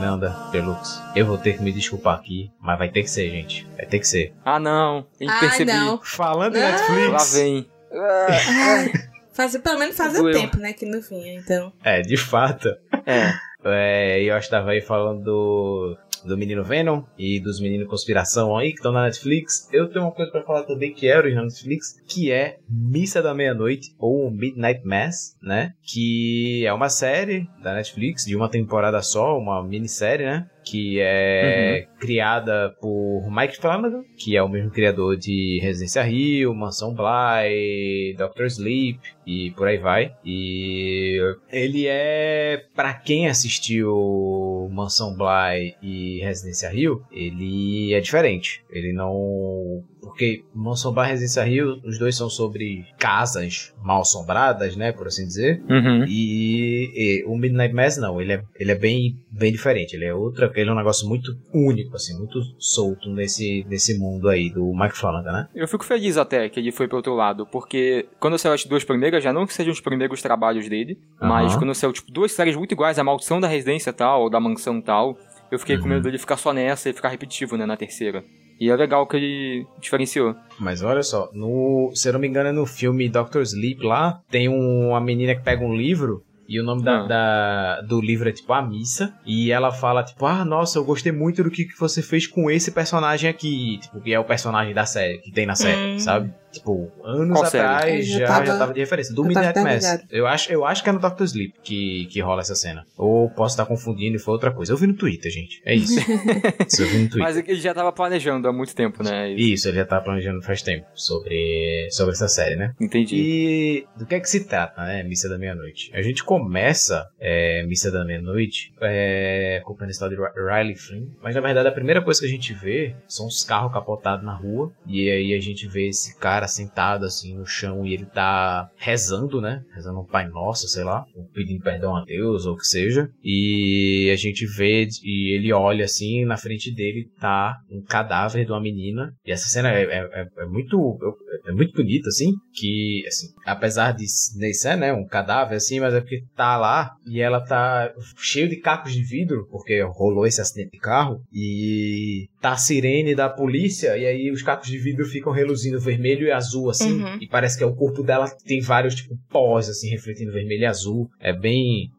Speaker 1: Fernanda, Pelux, eu vou ter que me desculpar aqui, mas vai ter que ser, gente. Vai ter que ser.
Speaker 3: Ah, não. Que
Speaker 2: Ai,
Speaker 3: perceber.
Speaker 2: não.
Speaker 1: Falando em.
Speaker 3: Lá
Speaker 1: Netflix.
Speaker 3: vem.
Speaker 2: Ai, fazer, pelo menos fazer
Speaker 3: Doeu.
Speaker 2: tempo, né? Que não vinha, então.
Speaker 1: É, de fato.
Speaker 3: É.
Speaker 1: É, Yoshi tava aí falando do, do menino Venom e dos meninos conspiração aí que estão na Netflix. Eu tenho uma coisa pra falar também que é na Netflix, que é Missa da Meia-Noite ou Midnight Mass, né? Que é uma série da Netflix de uma temporada só, uma minissérie, né? Que é criada por Mike Flanagan, que é o mesmo criador de Residência Rio, Mansão Bly, Doctor Sleep e por aí vai. E ele é, pra quem assistiu Mansão Bly e Residência Rio, ele é diferente. Ele não porque Mansão Bly e Residência Rio, os dois são sobre casas mal assombradas, né, por assim dizer.
Speaker 3: Uhum.
Speaker 1: E, e o Midnight Mass não, ele é, ele é bem, bem diferente. Ele é outra, ele é um negócio muito único, assim, muito solto nesse, nesse mundo aí do Mike Flanagan, né?
Speaker 3: Eu fico feliz até que ele foi pro outro lado, porque quando saiu as duas primeiras, já não que sejam os primeiros trabalhos dele, mas
Speaker 1: Aham.
Speaker 3: quando saiu, tipo, duas séries muito iguais, A Maldição da Residência tal, ou da Mansão tal, eu fiquei com
Speaker 1: Uhum.
Speaker 3: medo dele ficar só nessa e ficar repetitivo, né, na terceira. E é legal que ele diferenciou.
Speaker 1: Mas olha só, no, se eu não me engano, é no filme Doctor Sleep lá, tem um- uma menina que pega um livro. E o nome da,
Speaker 3: Ah.
Speaker 1: da- do livro é tipo A Missa. E ela fala, tipo, ah, nossa, eu gostei muito do que, que você fez com esse personagem aqui. Tipo, que é o personagem da série, que tem na série,
Speaker 2: Hum.
Speaker 1: sabe? Tipo, anos atrás
Speaker 2: já
Speaker 1: já,
Speaker 2: tava-
Speaker 1: já tava de referência. Do
Speaker 2: tava
Speaker 1: Midnight Mass. Eu acho, eu acho que é no Doctor Sleep que, que rola essa cena. Ou posso estar confundindo e foi outra coisa. Eu vi no Twitter, gente. É isso. isso eu vi no Twitter.
Speaker 3: Mas ele já tava planejando há muito tempo, né?
Speaker 1: Isso, ele já tá planejando faz tempo sobre, sobre essa série, né?
Speaker 3: Entendi.
Speaker 1: E do que é que se trata, né? Missa da Meia-Noite. A gente começa é, Missa da Meia-Noite é, acompanhando a história de Ri- Riley Flynn. Mas na verdade a primeira coisa que a gente vê são os carros capotados na rua. E aí a gente vê esse cara sentado assim no chão e ele tá rezando, né? Rezando um Pai Nosso, sei lá. Pedindo perdão a Deus ou o que seja. E a gente vê e ele olha assim, na frente dele tá um cadáver de uma menina. E essa cena é, é- é- é muito é muito bonita, assim, que, assim, apesar de nem ser, né, um cadáver, assim, mas é porque tá lá e ela tá cheio de cacos de vidro, porque rolou esse acidente de carro, e tá a sirene da polícia, e aí os cacos de vidro ficam reluzindo vermelho e azul, assim,
Speaker 2: Uhum.
Speaker 1: e parece que é o corpo dela tem vários, tipo, pós, assim, refletindo vermelho e azul. É bem,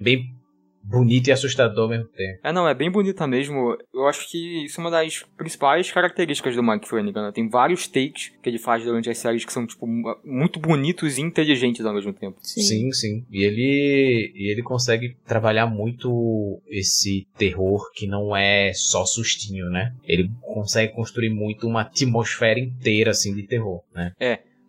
Speaker 1: bem bonito e assustador ao mesmo tempo.
Speaker 3: É, não, é bem bonita mesmo. Eu acho que isso é uma das principais características do Mike Flanagan. né? Tem vários takes que ele faz durante as séries que são, tipo, mu- muito bonitos e inteligentes ao mesmo tempo.
Speaker 1: Sim, sim. E ele, e ele consegue trabalhar muito esse terror que não é só sustinho, né? Ele consegue construir muito uma atmosfera inteira, assim, de terror, né?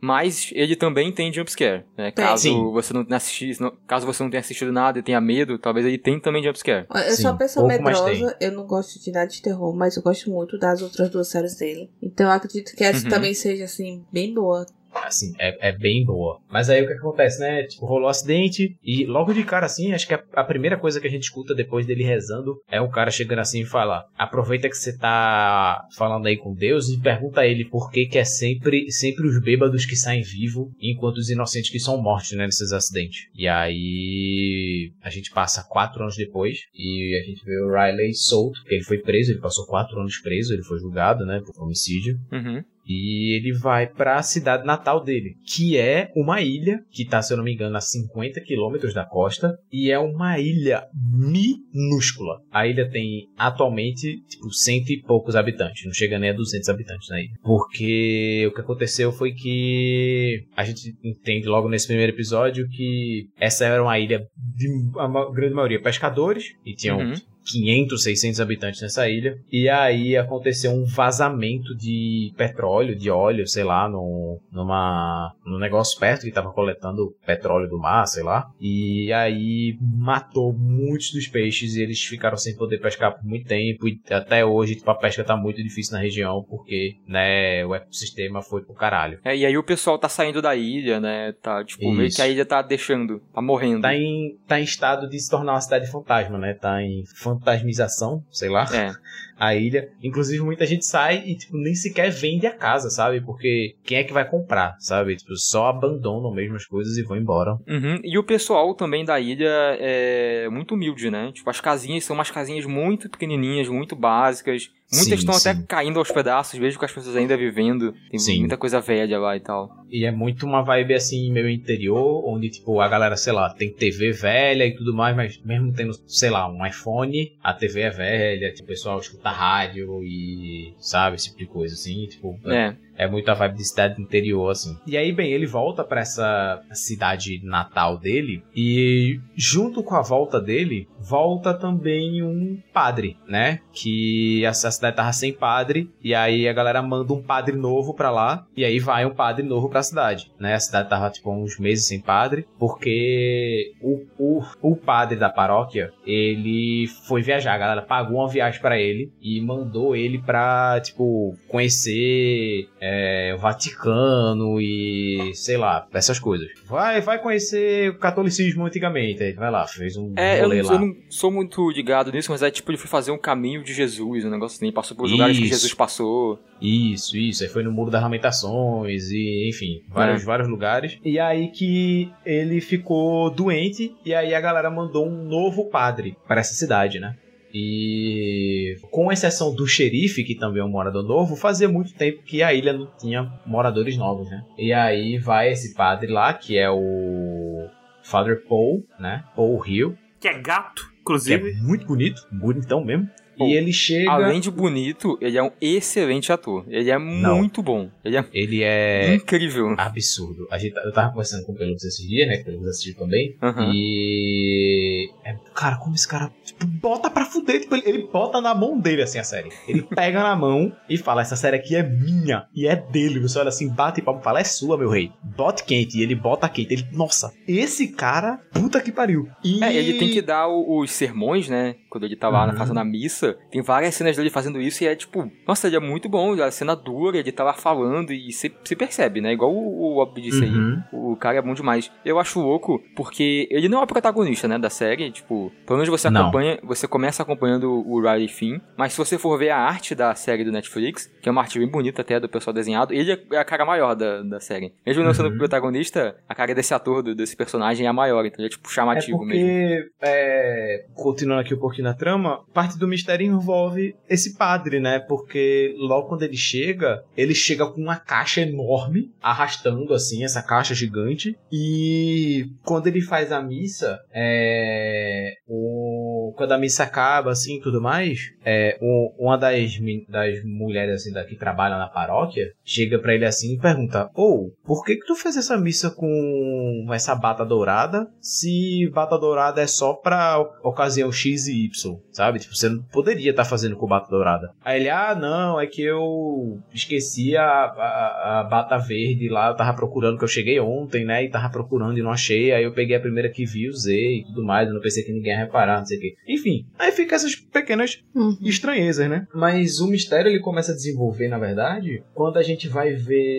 Speaker 3: Mas ele também tem jumpscare, né? Caso
Speaker 1: Sim.
Speaker 3: você não tenha assistido, não- caso você não tenha assistido nada e tenha medo, talvez ele tenha também jumpscare.
Speaker 2: Eu
Speaker 1: Sim,
Speaker 2: sou uma pessoa medrosa, eu não gosto de nada de terror, mas eu gosto muito das outras duas séries dele. Então eu acredito que essa
Speaker 3: Uhum.
Speaker 2: também seja, assim, bem boa.
Speaker 1: Assim, é, é bem boa. Mas aí o que acontece, né? Tipo, rolou um acidente e logo de cara, assim, acho que a, a primeira coisa que a gente escuta depois dele rezando é um cara chegando assim e fala: aproveita que você tá falando aí com Deus e pergunta a ele por que que é sempre, sempre os bêbados que saem vivos enquanto os inocentes que são mortos, né, nesses acidentes. E aí a gente passa quatro anos depois e a gente vê o Riley solto, porque ele foi preso, ele passou quatro anos preso, ele foi julgado, né, por homicídio.
Speaker 3: Uhum.
Speaker 1: E ele vai para a cidade natal dele, que é uma ilha que tá, se eu não me engano, a 50 quilômetros da costa, e é uma ilha minúscula. A ilha tem atualmente, tipo, cento e poucos habitantes, não chega nem a 200 habitantes na ilha. Porque o que aconteceu foi que a gente entende logo nesse primeiro episódio que essa era uma ilha de a grande maioria pescadores, e tinham
Speaker 3: Uhum.
Speaker 1: 500, 600 habitantes nessa ilha. E aí aconteceu um vazamento de petróleo, de óleo, sei lá, no, numa, num negócio perto que tava coletando petróleo do mar, sei lá. E aí matou muitos dos peixes e eles ficaram sem poder pescar por muito tempo. E até hoje, tipo, a pesca tá muito difícil na região porque, né, o ecossistema foi pro caralho.
Speaker 3: É, e aí o pessoal tá saindo da ilha, né? Tá, tipo, meio
Speaker 1: Isso.
Speaker 3: que a ilha tá deixando, tá morrendo.
Speaker 1: Tá em, tá em estado de se tornar uma cidade fantasma, né? Tá em fantasmização, sei lá.
Speaker 3: É.
Speaker 1: a ilha. Inclusive, muita gente sai e, tipo, nem sequer vende a casa, sabe? Porque quem é que vai comprar, sabe? Tipo, só abandonam mesmo as coisas e vão embora.
Speaker 3: Uhum. E o pessoal também da ilha é muito humilde, né? Tipo, as casinhas são umas casinhas muito pequenininhas, muito básicas. Muitas
Speaker 1: Sim,
Speaker 3: estão até
Speaker 1: sim.
Speaker 3: caindo aos pedaços, vejo que as pessoas ainda vivendo. Tem
Speaker 1: Sim.
Speaker 3: muita coisa velha lá e tal.
Speaker 1: E é muito uma vibe assim, meio interior, onde, tipo, a galera, sei lá, tem TV velha e tudo mais, mas mesmo tendo, sei lá, um iPhone, a TV é velha, tipo, o pessoal escuta rádio e, sabe, esse tipo de coisa, assim, tipo,
Speaker 3: É.
Speaker 1: É muito a vibe de cidade interior, assim. E aí, bem, ele volta pra essa cidade natal dele. E junto com a volta dele, volta também um padre, né? Que essa cidade tava sem padre. E aí a galera manda um padre novo pra lá. E aí vai um padre novo pra cidade, né? A cidade tava, tipo, uns meses sem padre. Porque o, o, o padre da paróquia, ele foi viajar. A galera pagou uma viagem pra ele. E mandou ele pra, tipo, conhecer é, o Vaticano e sei lá, essas coisas. Vai, vai conhecer o catolicismo antigamente. Aí vai lá, fez um
Speaker 3: É, eu
Speaker 1: rolê
Speaker 3: não,
Speaker 1: lá.
Speaker 3: eu não sou muito ligado nisso, mas é tipo, ele foi fazer um caminho de Jesus, um negócio assim, passou pelos lugares que
Speaker 1: Isso.
Speaker 3: Jesus passou.
Speaker 1: Isso, isso. Aí foi no Muro das Lamentações e, enfim, vários,
Speaker 3: É.
Speaker 1: vários lugares. E aí que ele ficou doente e aí a galera mandou um novo padre para essa cidade, né? E com exceção do xerife, que também é um morador novo, fazia muito tempo que a ilha não tinha moradores novos, né? E aí vai esse padre lá, que é o Father Paul, né? Paul Hill,
Speaker 4: Que é gato,
Speaker 1: que é
Speaker 4: inclusive.
Speaker 1: muito bonito, bonitão mesmo.
Speaker 3: Pô,
Speaker 1: e ele chega.
Speaker 3: Além de bonito, ele é um excelente ator. Ele é muito bom. Ele é,
Speaker 1: Ele é
Speaker 3: incrível.
Speaker 1: absurdo. A gente, eu tava conversando com o Peludos esses dias, né? Que o assistiu também.
Speaker 3: Aham.
Speaker 1: E. é, cara, como esse cara tipo, bota pra fuder. Tipo, ele, ele bota na mão dele, assim, a série. Ele pega na mão e fala: Essa série aqui é minha. E é dele. Você olha assim, bate e palma e fala: É sua, meu rei. Bote quente. E ele bota quente. Ele, nossa, esse cara, puta que pariu. E...
Speaker 3: É, ele tem que dar os sermões, né? Quando ele tá lá
Speaker 1: Uhum.
Speaker 3: fazendo a missa. Tem várias cenas dele fazendo isso e é tipo, nossa, ele é muito bom. A cena dura, ele tá lá falando e se, percebe, né? Igual o, o Bob disse aí.
Speaker 1: Uhum.
Speaker 3: O cara é bom demais. Eu acho louco porque ele não é o protagonista, né, da série. Tipo, pelo menos você
Speaker 1: Não.
Speaker 3: acompanha, você começa acompanhando o Riley Finn. Mas se você for ver a arte da série do Netflix, que é uma arte bem bonita até do pessoal desenhado, ele é a cara maior da, da série. Mesmo não sendo
Speaker 1: Uhum.
Speaker 3: protagonista, a cara desse ator, desse personagem é a maior. Então ele é tipo
Speaker 1: É
Speaker 3: chamativo mesmo.
Speaker 1: porque, é, continuando aqui um pouquinho na trama, parte do mistério envolve esse padre, né? Porque logo quando ele chega, ele chega com uma caixa enorme, arrastando assim, essa caixa gigante. E quando ele faz a missa, é, o, quando a missa acaba, assim, tudo mais, é, o- uma das, das mulheres, assim, da, que trabalham na paróquia, chega pra ele assim e pergunta, ou, por que que tu fez essa missa com essa bata dourada, se bata dourada é só pra ocasião X e Y, sabe? Tipo, você não poderia estar fazendo com bata dourada. Aí ele, ah, não, é que eu esqueci a, a, a bata verde lá, eu tava procurando, que eu cheguei ontem, né, e tava procurando e não achei, aí eu peguei a primeira que vi, usei e tudo mais, eu não pensei que ninguém ia reparar, não sei o quê. Enfim, aí fica essas pequenas
Speaker 2: Uhum.
Speaker 1: estranhezas, né? Mas o mistério ele começa a desenvolver, na verdade, quando a gente vai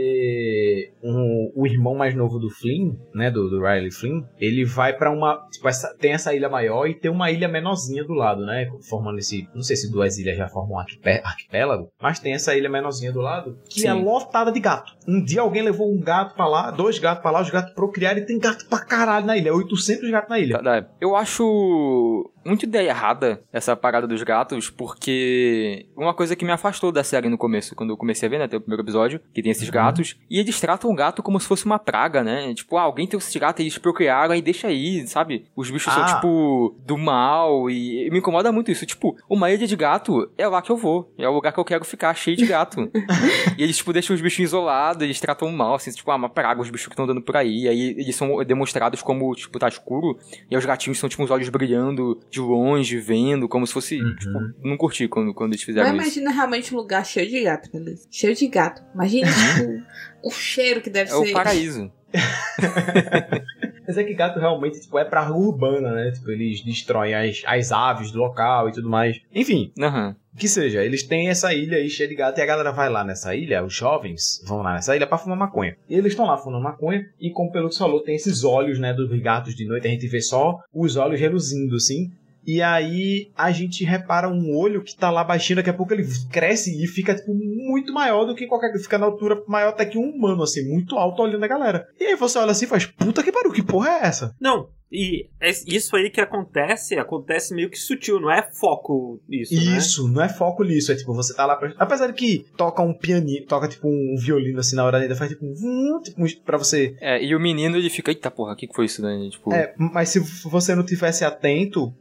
Speaker 1: ver um- o irmão mais novo do Flynn, né, do, do Riley Flynn, ele vai pra uma, tipo, essa- tem essa ilha maior e tem uma ilha menorzinha do lado, né, formando esse, não sei se duas ilhas já formam um arquipé- arquipélago, mas tem essa ilha menorzinha do lado que
Speaker 3: Sim.
Speaker 1: é lotada de gato. Um dia alguém levou um gato pra lá, dois gatos pra lá, os gatos procriaram e tem gato pra caralho na ilha, 800 gatos na ilha.
Speaker 3: Eu acho muito ideia errada essa parada dos gatos, porque uma coisa que me afastou da série no começo, quando eu comecei a ver, né, até o primeiro episódio, que tem esses
Speaker 1: Uhum.
Speaker 3: gatos, e eles tratam o gato como se fosse uma praga, né? Tipo, ah, alguém tem esses gatos, eles procriaram e deixa aí, sabe? Os bichos são,
Speaker 1: Ah.
Speaker 3: tipo, do mal, e me incomoda muito isso. Tipo, uma ilha de gato é lá que eu vou, é o lugar que eu quero ficar, cheio de gato. e eles, tipo, deixam os bichos isolados, eles tratam mal, assim, tipo, ah, uma praga, os bichos que estão andando por aí, aí eles são demonstrados como, tipo, tá escuro, e aí os gatinhos são, tipo, os olhos brilhando de longe, vendo, como se fosse,
Speaker 1: Uhum.
Speaker 3: tipo, não curti quando, quando eles
Speaker 2: Mas
Speaker 3: fizeram isso.
Speaker 2: imagina realmente um lugar cheio de gato, beleza? Cheio de gato. Imagina, tipo, o cheiro que deve
Speaker 3: É o
Speaker 2: ser.
Speaker 3: paraíso.
Speaker 1: Mas é que gato realmente tipo, é pra rua urbana, né? Tipo, eles destroem as, as aves do local e tudo mais. Enfim,
Speaker 3: Aham.
Speaker 1: que seja, eles têm essa ilha aí cheia de gato e a galera vai lá nessa ilha, os jovens vão lá nessa ilha pra fumar maconha. E eles estão lá fumando maconha e como o Pelux falou, tem esses olhos, né, dos gatos de noite, a gente vê só os olhos reluzindo assim. E aí a gente repara um olho que tá lá baixinho, daqui a pouco ele cresce e fica tipo, muito maior do que qualquer. Fica na altura maior até que um humano, assim, muito alto olhando a galera. E aí você olha assim e faz, puta que pariu, que porra é essa?
Speaker 4: Não, e é isso aí que acontece, acontece meio que sutil, não é foco isso, né?
Speaker 1: Isso, não é foco nisso. É tipo, você tá lá. Pra... Apesar de que toca um pianinho, toca tipo um violino assim na hora ainda, faz tipo um. Tipo, pra você.
Speaker 3: É, e o menino ele fica, eita porra, o que que foi isso, né? Tipo,
Speaker 1: É, mas se você não tivesse atento,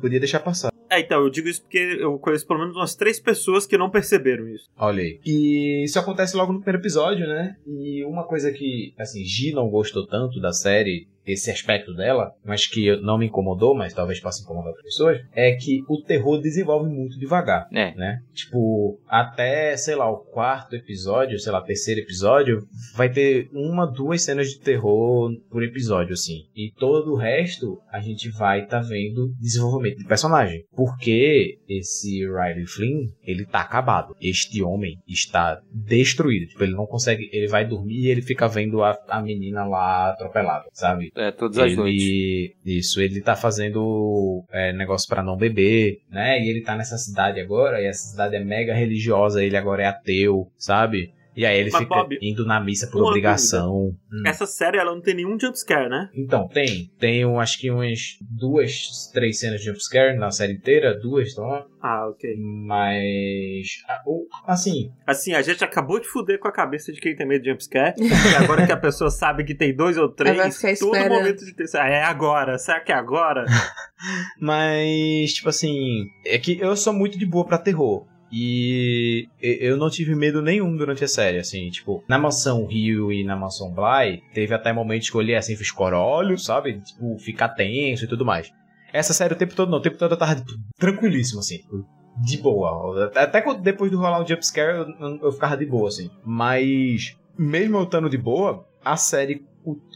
Speaker 1: podia deixar passar.
Speaker 4: É, então, eu digo isso porque eu conheço pelo menos umas três pessoas que não perceberam isso.
Speaker 1: Olha aí. E isso acontece logo no primeiro episódio, né? E uma coisa que, assim, Gi não gostou tanto da série, esse aspecto dela, mas que não me incomodou, mas talvez possa incomodar outras pessoas, é que o terror desenvolve muito devagar.
Speaker 3: é.
Speaker 1: né? Tipo, até, sei lá, o quarto episódio, sei lá, terceiro episódio, vai ter uma, duas cenas de terror por episódio, assim. E todo o resto, a gente vai tá vendo desenvolvimento de personagem. Porque esse Riley Flynn, ele tá acabado. Este homem está destruído. Tipo, ele não consegue, ele vai dormir e ele fica vendo a, a menina lá atropelada, sabe?
Speaker 3: É, todas as noites.
Speaker 1: ele, isso, ele tá fazendo é, negócio pra não beber, né? E ele tá nessa cidade agora, e essa cidade é mega religiosa, ele agora é ateu, sabe? E aí ele
Speaker 4: Mas,
Speaker 1: fica
Speaker 4: Bob,
Speaker 1: indo na missa por obrigação. Hum.
Speaker 4: Essa série, ela não tem nenhum jumpscare, né?
Speaker 1: Então, tem. Tem, um, acho que umas duas, três cenas de jumpscare na série inteira, duas, então.
Speaker 4: Ah, ok.
Speaker 1: Mas. Assim,
Speaker 4: Assim, a gente acabou de fuder com a cabeça de quem tem medo de jumpscare. e agora que a pessoa sabe que tem dois ou três, todo momento de ter. Ah, é agora. Será que é agora?
Speaker 1: Mas, tipo assim, é que eu sou muito de boa pra terror. E eu não tive medo nenhum durante a série, assim, tipo, na mansão Rio e na mansão Bly, teve até momentos que eu olhei assim, fiz corolho, sabe? Tipo, ficar tenso e tudo mais. Essa série o tempo todo não, o tempo todo eu tava tipo, tranquilíssimo, assim, de boa. Até depois de rolar um jumpscare eu, eu- ficava de boa, assim. Mas, mesmo eu estando de boa, a série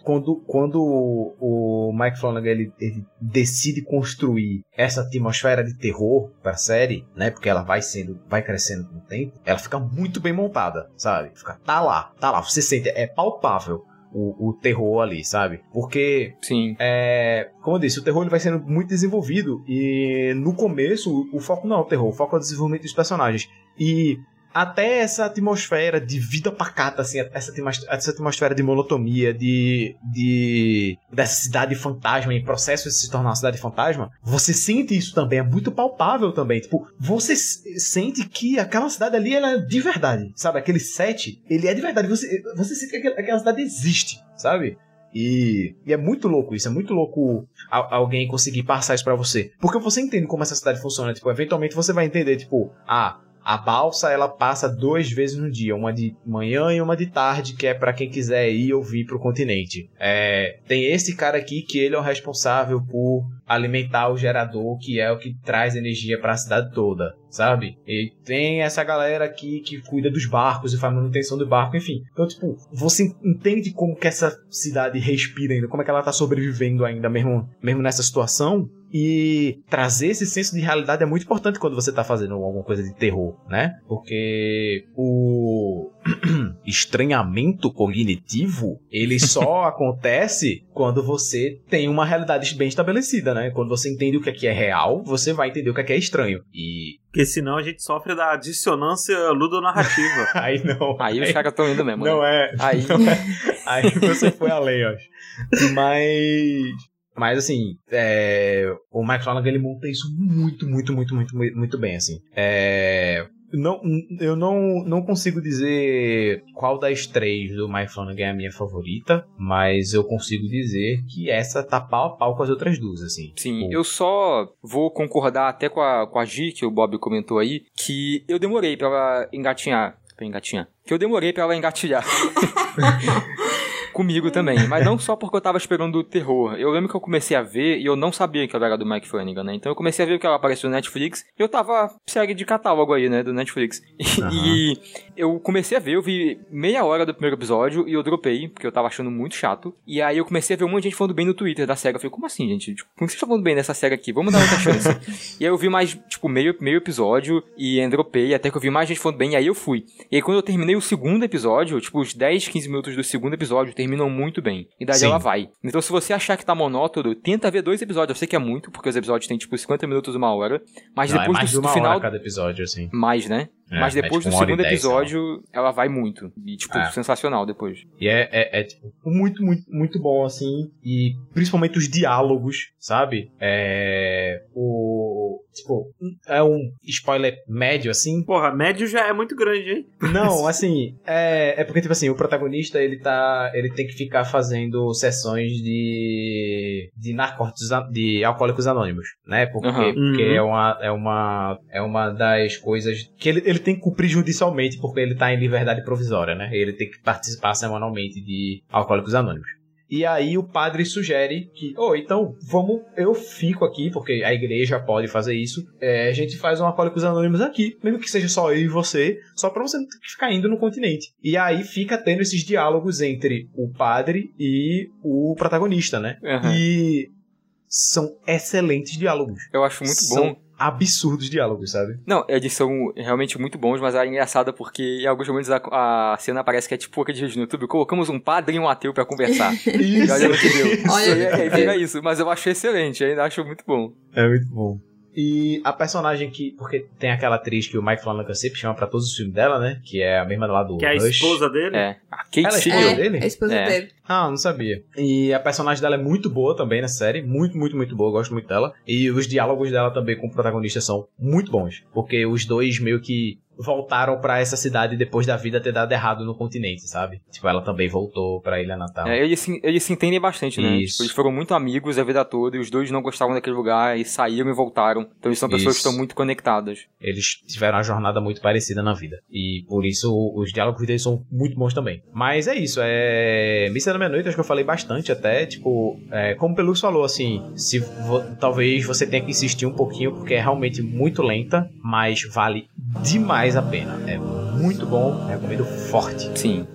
Speaker 1: quando, quando o, o Mike Flanagan ele, ele decide construir essa atmosfera de terror pra série, né? Porque ela vai sendo, vai crescendo com o tempo, ela fica muito bem montada, sabe? Fica, tá lá, tá lá, você sente, é palpável o, o terror ali, sabe? Porque
Speaker 3: Sim.
Speaker 1: é, como eu disse, o terror ele vai sendo muito desenvolvido e no começo o, o foco não é o terror, o foco é o desenvolvimento dos personagens. E até essa atmosfera de vida pacata, assim, essa, essa atmosfera de monotonia, de, de dessa cidade fantasma, em processo de se tornar uma cidade fantasma, você sente isso também, é muito palpável também. Tipo, você sente que aquela cidade ali ela é de verdade, sabe? Aquele set, ele é de verdade. Você, você sente que aquela- cidade existe, sabe? E, e é muito louco isso, é muito louco alguém conseguir passar isso pra você. Porque você entende como essa cidade funciona. Tipo, eventualmente você vai entender, tipo, ah, a balsa ela passa duas vezes no dia, uma de manhã e uma de tarde, que é pra quem quiser ir ou vir pro continente. É, tem esse cara aqui que ele é o responsável por alimentar o gerador, que é o que traz energia pra cidade toda, sabe? E tem essa galera aqui que cuida dos barcos e faz manutenção do barco, enfim. Então, tipo, você entende como que essa cidade respira ainda, como é que ela tá sobrevivendo ainda, mesmo, mesmo nessa situação. E trazer esse senso de realidade é muito importante quando você tá fazendo alguma coisa de terror, né? Porque o estranhamento cognitivo, ele só acontece quando você tem uma realidade bem estabelecida, né? Quando você entende o que aqui é real, você vai entender o que aqui é estranho. E
Speaker 4: Porque senão a gente sofre da dissonância ludonarrativa.
Speaker 1: aí não.
Speaker 3: Aí os caras estão indo mesmo.
Speaker 1: Não
Speaker 3: né?
Speaker 1: é.
Speaker 3: Aí.
Speaker 1: Não é. Aí você foi além, eu acho. Mas. Mas assim, é, o Mike Flanagan ele monta isso muito, muito, muito, muito, muito muito bem, assim. É, não, eu não, não consigo dizer qual das três do Mike Flanagan é a minha favorita, mas eu consigo dizer que essa tá pau a pau com as outras duas, assim.
Speaker 3: Sim,
Speaker 1: Tipo,
Speaker 3: eu só vou concordar até com a, com a Gi, que o Bob comentou aí, que eu demorei pra ela engatinhar. Pra engatinhar. Que eu demorei pra ela engatilhar. Comigo também, mas não só porque eu tava esperando o terror. Eu lembro que eu comecei a ver e eu não sabia que ela era do Mike Flanagan, né? Então eu comecei a ver que ela apareceu no Netflix e eu tava série de catálogo aí, né, do Netflix.
Speaker 1: Aham.
Speaker 3: E eu comecei a ver, eu vi meia hora do primeiro episódio e eu dropei, porque eu tava achando muito chato. E aí eu comecei a ver um monte de gente falando bem no Twitter da SEGA. Eu falei, como assim, gente? Tipo, como vocês estão falando bem dessa SEGA aqui? Vamos dar outra chance. e aí eu vi mais, tipo, meio, meio episódio e dropei, até que eu vi mais gente falando bem, e aí eu fui. E aí quando eu terminei o segundo episódio, tipo, os 10, 15 minutos do segundo episódio terminam muito bem. E daí
Speaker 1: Sim.
Speaker 3: ela vai. Então se você achar que tá monótono, tenta ver dois episódios. Eu sei que é muito, porque os episódios têm, tipo, 50 minutos, uma hora. Mas
Speaker 1: Não, é
Speaker 3: depois
Speaker 1: mais
Speaker 3: do,
Speaker 1: de uma
Speaker 3: final.
Speaker 1: hora cada episódio, assim.
Speaker 3: Mais, né?
Speaker 1: É,
Speaker 3: Mas
Speaker 1: é
Speaker 3: depois
Speaker 1: tipo
Speaker 3: do segundo
Speaker 1: lá.
Speaker 3: episódio, ela vai muito. E, tipo,
Speaker 1: É.
Speaker 3: sensacional depois.
Speaker 1: E é, é, é, tipo, muito, muito, muito bom, assim. E principalmente os diálogos, sabe? É. O. Tipo, é um spoiler médio, assim.
Speaker 4: Porra, médio já é muito grande, hein?
Speaker 1: Não, assim, é, é porque, tipo assim, o protagonista, ele tá. Ele tem que ficar fazendo sessões de. de narcóticos, de alcoólicos anônimos, né? Porque,
Speaker 3: Aham.
Speaker 1: porque
Speaker 4: Uhum.
Speaker 1: é, uma, é, uma, é uma das coisas que ele, ele tem que cumprir judicialmente, porque ele tá em liberdade provisória, né? Ele tem que participar semanalmente de alcoólicos anônimos. E aí o padre sugere que, oh, então vamos, eu fico aqui, porque a igreja pode fazer isso. é, a gente faz um Alcoólicos Anônimos aqui, mesmo que seja só eu e você, só pra você não ter que ficar indo no continente. E aí fica tendo esses diálogos entre o padre e o protagonista, né?
Speaker 3: Aham.
Speaker 1: E são excelentes diálogos.
Speaker 3: Eu acho muito
Speaker 1: São
Speaker 3: bom.
Speaker 1: Absurdos diálogos, sabe?
Speaker 3: Não, eles são realmente muito bons, mas é engraçada porque em alguns momentos a, a cena parece que é tipo aquele vídeo no YouTube. Colocamos um padre e um ateu pra conversar. E olha no que deu.
Speaker 2: Olha
Speaker 3: E aí
Speaker 2: deu.
Speaker 3: vira isso. Mas eu acho excelente, ainda acho muito bom.
Speaker 1: É muito bom. E a personagem que. Porque tem aquela atriz que o Mike Flanagan sempre chama pra todos os filmes dela, né? Que é a mesma lá do
Speaker 4: Que é a
Speaker 1: Rush.
Speaker 4: esposa dele.
Speaker 3: É. A Kate
Speaker 1: Ela é
Speaker 3: Siegel.
Speaker 1: esposa
Speaker 2: É,
Speaker 1: dele?
Speaker 2: a esposa
Speaker 3: É.
Speaker 2: dele.
Speaker 1: Ah, não sabia. E a personagem dela é muito boa também na série. Muito, muito, muito boa. Eu gosto muito dela. E os diálogos dela também com o protagonista são muito bons. Porque os dois meio que voltaram pra essa cidade depois da vida ter dado errado no continente, sabe? Tipo, ela também voltou pra Ilha Natal.
Speaker 3: É, eles, se, eles se entendem bastante, né? Tipo, eles foram muito amigos a vida toda e os dois não gostavam daquele lugar e saíram e voltaram. Então eles são pessoas
Speaker 1: Isso.
Speaker 3: que estão muito conectadas.
Speaker 1: Eles tiveram uma jornada muito parecida na vida. E por isso os diálogos deles são muito bons também. Mas é isso, é. Missa da Meia-Noite, acho que eu falei bastante até. Tipo, é, como o Pelux falou, assim, se vo- talvez você tenha que insistir um pouquinho, porque é realmente muito lenta, mas vale demais a pena. É muito bom, recomendo forte.
Speaker 3: Sim.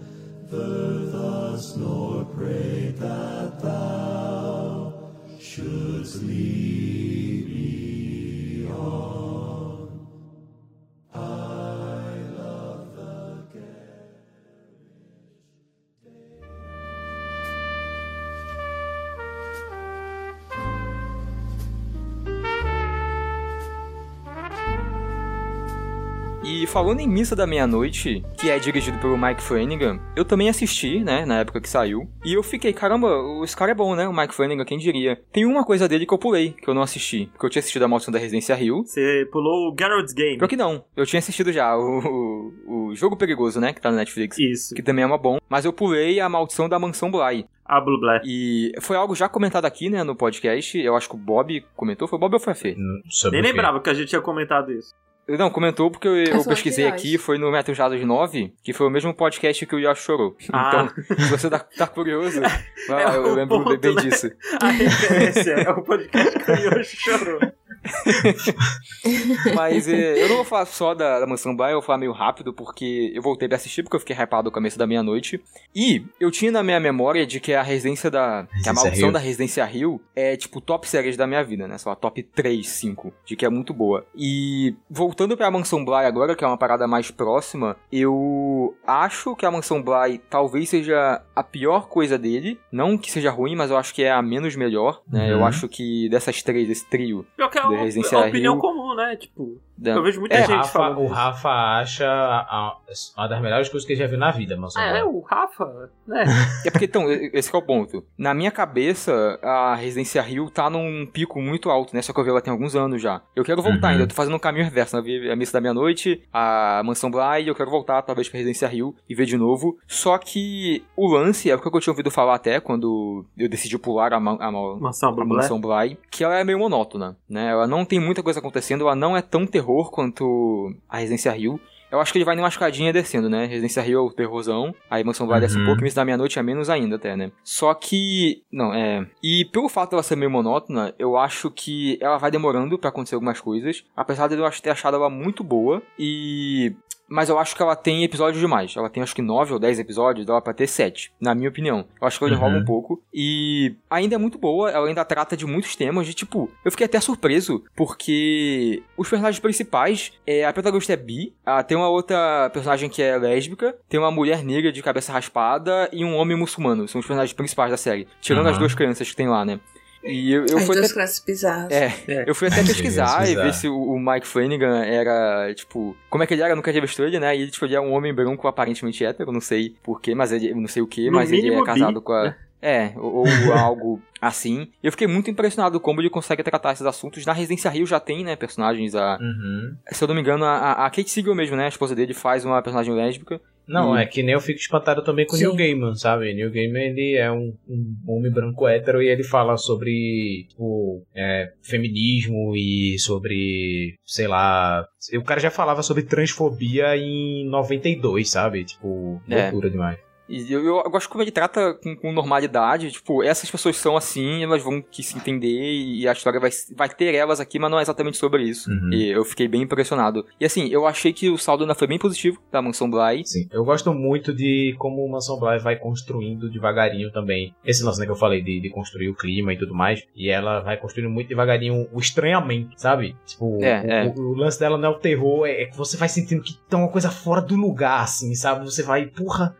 Speaker 3: Falando em Missa da Meia-Noite, que é dirigido pelo Mike Flanagan, eu também assisti, né, na época que saiu. E eu fiquei, caramba, esse cara é bom, né? O Mike Flanagan, quem diria? Tem uma coisa dele que eu pulei, que eu não assisti. Porque eu tinha assistido A Maldição da Residência Hill.
Speaker 4: Você pulou o Geralt's Game.
Speaker 3: Pior que não, eu tinha assistido já o, o, o Jogo Perigoso, né, que tá no Netflix.
Speaker 4: Isso.
Speaker 3: Que também é uma bom. Mas eu pulei A Maldição da Mansão Bly.
Speaker 4: A Blue Black.
Speaker 3: E foi algo já comentado aqui, né, no podcast. Eu acho que o Bob comentou. Foi o Bob ou foi a Fê?
Speaker 1: Hum,
Speaker 4: Nem lembrava que a gente tinha comentado isso.
Speaker 3: Não, comentou porque eu, eu pesquisei aqui, foi no Metro Jados 9, que foi o mesmo podcast que o Yoshi chorou.
Speaker 4: Ah.
Speaker 3: Então, se você tá, tá curioso, vai
Speaker 4: É
Speaker 3: eu lembro
Speaker 4: ponto,
Speaker 3: bem
Speaker 4: né?
Speaker 3: disso.
Speaker 4: A referência é o podcast que o Yoshi chorou.
Speaker 3: Mas é, eu não vou falar só da, da Mansão Bly, eu vou falar meio rápido, porque eu voltei pra assistir, porque eu fiquei hypado no começo da meia-noite. E eu tinha na minha memória de que a residência da. que a
Speaker 1: Residência
Speaker 3: maldição
Speaker 1: Hill.
Speaker 3: da Residência Rio é, tipo, top séries da minha vida, né? Sei lá, top 3, 5, de que é muito boa. E voltando pra Mansão Bly agora, que é uma parada mais próxima, eu acho que a Mansão Bly talvez seja a pior coisa dele. Não que seja ruim, mas eu acho que é a menos melhor, né? Eu
Speaker 1: Uhum.
Speaker 3: acho que dessas três, esse trio.
Speaker 4: Pior que é
Speaker 3: Residência
Speaker 4: é uma opinião
Speaker 3: Hill.
Speaker 4: comum, né? Tipo, eu vejo muita
Speaker 3: É,
Speaker 1: O
Speaker 4: gente
Speaker 1: Rafa,
Speaker 4: falando.
Speaker 1: o
Speaker 4: isso.
Speaker 1: Rafa acha a- uma das melhores coisas que ele já viu na vida, Mansão
Speaker 4: Ah, é, o Rafa, né?
Speaker 3: É porque, então, esse que é o ponto. Na minha cabeça, a Residência Rio tá num pico muito alto, né? Só que eu vi ela tem alguns anos já. Eu quero voltar
Speaker 1: Uhum.
Speaker 3: ainda, eu tô fazendo um caminho reverso. né? Eu vi a Missa da Meia-Noite, a Mansão Bly, eu quero voltar, talvez, pra Residência Rio e ver de novo. Só que o lance, é o que eu tinha ouvido falar até quando eu decidi pular a, ma- a, ma-
Speaker 4: Mansão
Speaker 3: a. Mansão Bly, que ela é meio monótona, né? Ela não tem muita coisa acontecendo, ela não é tão terror quanto a Residência Rio. Eu acho que ele vai numa escadinha descendo, né? Residência Rio é o terrorzão, aí Mansão Bly desce um
Speaker 1: Uhum.
Speaker 3: pouco, Missa da Meia-Noite é menos ainda até, né? Só que... Não, é... E pelo fato dela ser meio monótona, eu acho que ela vai demorando pra acontecer algumas coisas, apesar de eu ter achado ela muito boa, e... mas eu acho que ela tem episódios demais. Ela tem acho que 9 ou 10 episódios, dá pra ter 7, na minha opinião. Eu acho que ela
Speaker 1: Uhum.
Speaker 3: enrola um pouco. E ainda é muito boa, ela ainda trata de muitos temas. De tipo, eu fiquei até surpreso, porque os personagens principais, é, a protagonista é bi, tem uma outra personagem que é lésbica, tem uma mulher negra de cabeça raspada e um homem muçulmano. São os personagens principais da série. Tirando
Speaker 1: Uhum.
Speaker 3: as duas crianças que tem lá, né? E eu, eu
Speaker 2: As
Speaker 3: fui
Speaker 2: duas
Speaker 3: até-
Speaker 2: crianças bizarras.
Speaker 3: É,
Speaker 4: É.
Speaker 3: eu fui até pesquisar e
Speaker 1: Pesquisar.
Speaker 3: ver se o, o Mike Flanagan era, tipo, como é que ele era, eu nunca tinha visto ele, né? E ele, tipo, ele é um homem branco aparentemente hétero, não sei porquê, mas ele, não sei o que, mas ele é casado
Speaker 4: bi,
Speaker 3: com a...
Speaker 4: né?
Speaker 3: É, ou, ou algo assim. E eu fiquei muito impressionado como ele consegue tratar esses assuntos. Na Residência Rio já tem, né, personagens, a...
Speaker 1: Uhum.
Speaker 3: Se eu não me engano, a, a Kate Siegel mesmo, né, a esposa dele, faz uma personagem lésbica.
Speaker 1: Não,
Speaker 3: E-
Speaker 1: é que nem eu fico espantado também com o. Neil Gaiman, sabe? Neil Gaiman, ele é um, um homem branco hétero e ele fala sobre, tipo, é, feminismo e sobre, sei lá... O cara já falava sobre transfobia em 92, sabe? Tipo,
Speaker 3: É.
Speaker 1: loucura demais.
Speaker 3: E eu, eu gosto como ele trata com, com normalidade. Tipo, essas pessoas são assim, elas vão que se entender e a história vai, vai ter elas aqui, mas não é exatamente sobre isso.
Speaker 1: Uhum.
Speaker 3: E eu fiquei bem impressionado. E assim, eu achei que o saldo ainda foi bem positivo da Mansão Bly.
Speaker 1: Sim, eu gosto muito de como o Mansão Bly vai construindo devagarinho também. Esse lance né, que eu falei de, de construir o clima e tudo mais. E ela vai construindo muito devagarinho o estranhamento, sabe? Tipo,
Speaker 3: É,
Speaker 1: o,
Speaker 3: é.
Speaker 1: o- o lance dela não é o terror, é, é que você vai sentindo que tá uma coisa fora do lugar, assim, sabe? Você vai, porra,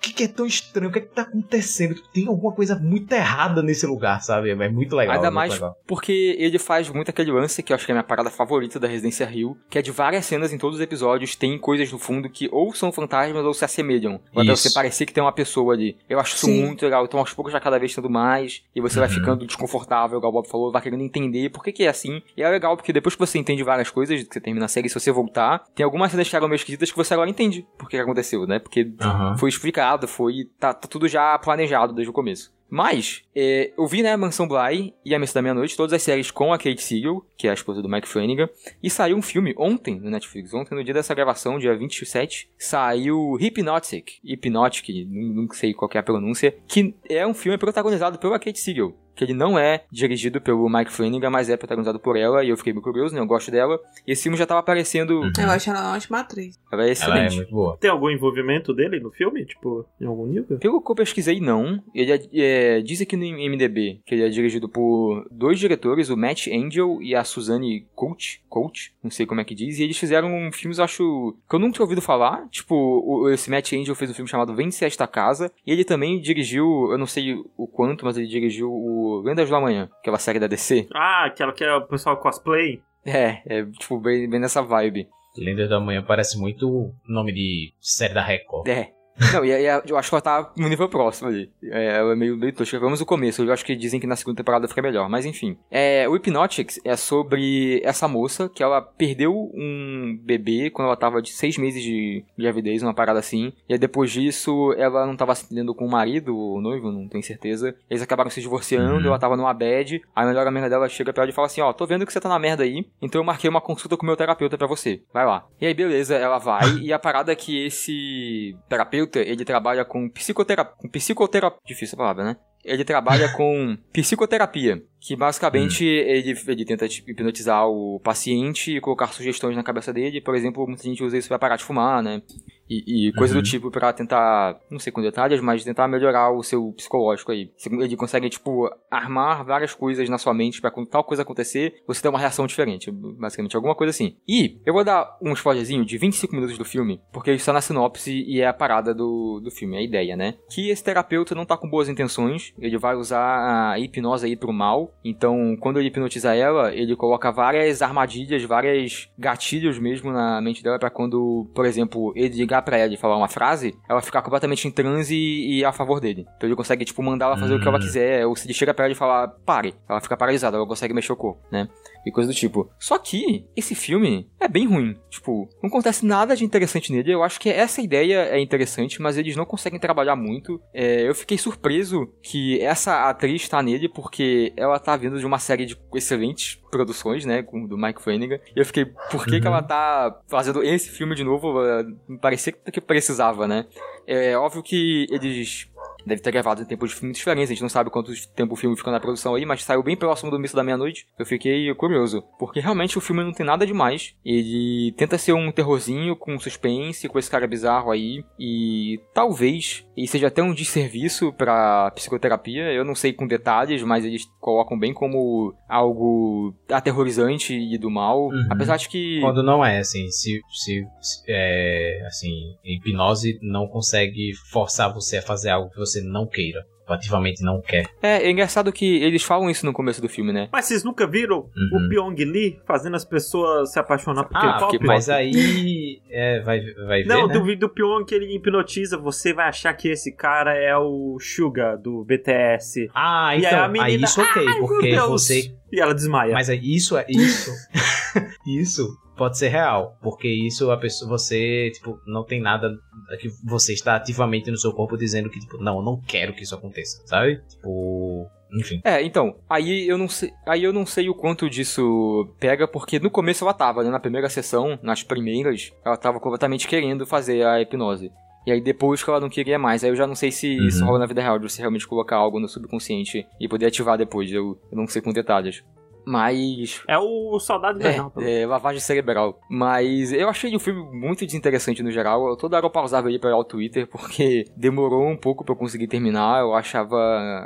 Speaker 1: que, que é tão estranho? O que é que tá acontecendo? Tem alguma coisa muito errada nesse lugar, sabe? É muito legal.
Speaker 3: Ainda
Speaker 1: é muito
Speaker 3: mais
Speaker 1: legal.
Speaker 3: porque ele faz muito aquele lance que eu acho que é a minha parada favorita da Residência Rio, que é de várias cenas em todos os episódios, tem coisas no fundo que ou são fantasmas ou se assemelham.
Speaker 1: Isso.
Speaker 3: você parecer que tem uma pessoa ali. Eu acho isso
Speaker 2: Sim.
Speaker 3: muito legal. Então aos poucos já cada vez tendo mais, e você vai
Speaker 1: Uhum.
Speaker 3: ficando desconfortável, igual o Bob falou, vai querendo entender por que, que é assim. E é legal porque depois que você entende várias coisas, que você termina a série, se você voltar, tem algumas cenas que eram meio esquisitas que você agora entende por que que aconteceu, né? Porque
Speaker 1: Aham.
Speaker 3: foi explicado, foi. Tá, tá tudo já planejado desde o começo. Mas, é, eu vi, né, Mansão Bly e A Missa da Meia-Noite, todas as séries com a Kate Siegel, que é a esposa do Mike Flanagan, e saiu um filme ontem no Netflix, ontem no dia dessa gravação, dia 27, saiu Hypnotic, Hypnotic, não, não sei qual é a pronúncia, que é um filme protagonizado pela Kate Siegel. Que ele não é dirigido pelo Mike Flanagan, mas é protagonizado por ela, e eu fiquei muito curioso, né? Eu gosto dela. E esse filme já tava aparecendo.
Speaker 1: Uhum.
Speaker 2: Eu acho ela uma ótima atriz.
Speaker 3: Ela é
Speaker 1: Ela é
Speaker 3: excelente.
Speaker 1: muito boa.
Speaker 4: Tem algum envolvimento dele no filme? Tipo, em algum nível?
Speaker 3: Pelo que eu pesquisei, não. Ele é, é, diz aqui no MDB que ele é dirigido por dois diretores, o Matt Angel e a Suzanne Coach, Coach, não sei como é que diz, e eles fizeram filmes, eu acho, que eu nunca tinha ouvido falar. Tipo, o- esse Matt Angel fez um filme chamado Vence Esta Casa, e ele também dirigiu, eu não sei o quanto, mas ele dirigiu o Lendas do Amanhã, aquela série da DC.
Speaker 4: Ah, aquela que é o pessoal cosplay.
Speaker 3: É, é tipo, bem, bem nessa vibe.
Speaker 1: Lendas da Manhã parece muito nome de série da Record.
Speaker 3: É. Não, e, a- eu acho que ela tá no nível próximo ali. É, ela é meio, meio tosca. Vamos no começo. Eu acho que dizem que na segunda temporada fica melhor. Mas enfim. É, o Hypnotics é sobre essa moça que ela perdeu um bebê quando ela tava de seis meses de gravidez, uma parada assim. E aí depois disso, ela não tava se entendendo com o marido, o noivo, não tenho certeza. Eles acabaram se divorciando,
Speaker 1: Uhum.
Speaker 3: ela tava numa bad. A melhor amiga dela chega pra ela e fala assim: Ó, tô vendo que você tá na merda aí, então eu marquei uma consulta com o meu terapeuta pra você. Vai lá. E aí, beleza, ela vai. e a parada é que esse terapeuta, ele trabalha com psicoterapia. Com psicoterapia. Difícil a palavra, né? Ele trabalha com psicoterapia, que basicamente ele, ele tenta tipo, hipnotizar o paciente e colocar sugestões na cabeça dele. Por exemplo, muita gente usa isso pra parar de fumar, né? E, e coisa
Speaker 1: Uhum.
Speaker 3: do tipo pra tentar, não sei com detalhes, mas tentar melhorar o seu psicológico aí. Ele consegue, tipo, armar várias coisas na sua mente pra quando tal coisa acontecer, você ter uma reação diferente. Basicamente, alguma coisa assim. E eu vou dar um spoilerzinho de 25 minutos do filme, porque isso está na sinopse e é a parada do, do filme, é a ideia, né? Que esse terapeuta não tá com boas intenções, ele vai usar a hipnose aí pro mal. Então, quando ele hipnotiza ela, ele coloca várias armadilhas, várias gatilhos mesmo na mente dela pra quando, por exemplo, ele ligar pra ela e falar uma frase, ela ficar completamente em transe e, e a favor dele. Então ele consegue, tipo, mandar ela fazer o que ela
Speaker 1: Hum.
Speaker 3: quiser, ou se ele chega pra ela e falar, pare, ela fica paralisada, ela consegue mexer o corpo, né? E coisa do tipo. Só que esse filme é bem ruim. Tipo, não acontece nada de interessante nele. Eu acho que essa ideia é interessante, mas eles não conseguem trabalhar muito. É, eu fiquei surpreso que essa atriz tá nele, porque ela tá vindo de uma série de excelentes produções, né? com- Do Mike Flanagan. E eu fiquei, por que, que
Speaker 1: Uhum.
Speaker 3: ela tá fazendo esse filme de novo? Eh, Parecia que precisava, né? É óbvio que eles Deve ter gravado em tempos de filmes diferentes, a gente não sabe quanto tempo o filme ficou na produção aí, mas saiu bem próximo do início da meia-noite. Eu fiquei curioso, porque realmente o filme não tem nada demais. Ele tenta ser um terrorzinho com suspense, com esse cara bizarro aí, e talvez ele seja até um desserviço pra psicoterapia. Eu não sei com detalhes, mas eles colocam bem como algo aterrorizante e do mal.
Speaker 1: Uhum.
Speaker 3: Apesar de que.
Speaker 1: Quando não é, assim, se, se, se- é, assim, hipnose não consegue forçar você a fazer algo que você não queira, ativamente não quer.
Speaker 3: É, é engraçado que eles falam isso no começo do filme, né?
Speaker 4: Mas vocês nunca viram
Speaker 1: Uhum.
Speaker 4: o Pyong Lee fazendo as pessoas se apaixonar por
Speaker 1: Ah,
Speaker 4: K-pop?
Speaker 1: mas aí é, vai, vai ver,
Speaker 4: Não,
Speaker 1: né?
Speaker 4: do vídeo do Pyong que ele hipnotiza, você vai achar que esse cara é o Suga do BTS.
Speaker 1: Ah,
Speaker 4: E aí
Speaker 1: então,
Speaker 4: a
Speaker 1: aí
Speaker 4: menina,
Speaker 1: isso ok,
Speaker 4: "Ai, meu
Speaker 1: porque
Speaker 4: Deus!"
Speaker 1: você...
Speaker 4: E ela desmaia.
Speaker 1: Mas aí isso é isso... isso pode ser real, porque isso a pessoa, você, tipo, não tem nada que você está ativamente no seu corpo dizendo que, tipo, não, eu não quero que isso aconteça, sabe? Tipo, enfim.
Speaker 3: É, então, aí eu não sei, aí eu não sei o quanto disso pega, porque no começo ela tava, né, na primeira sessão, nas primeiras, ela tava completamente querendo fazer a hipnose. E aí depois que ela não queria mais, aí eu já não sei se
Speaker 1: Uhum.
Speaker 3: isso rola na vida real, de você realmente colocar algo no subconsciente e poder ativar depois, eu, eu não sei com detalhes. Mas
Speaker 4: É o soldado invernal.
Speaker 3: é, é, lavagem cerebral. Mas eu achei o filme muito desinteressante no geral. Eu toda hora eu pausava ele pra olhar o Twitter, porque demorou um pouco pra eu conseguir terminar. Eu achava.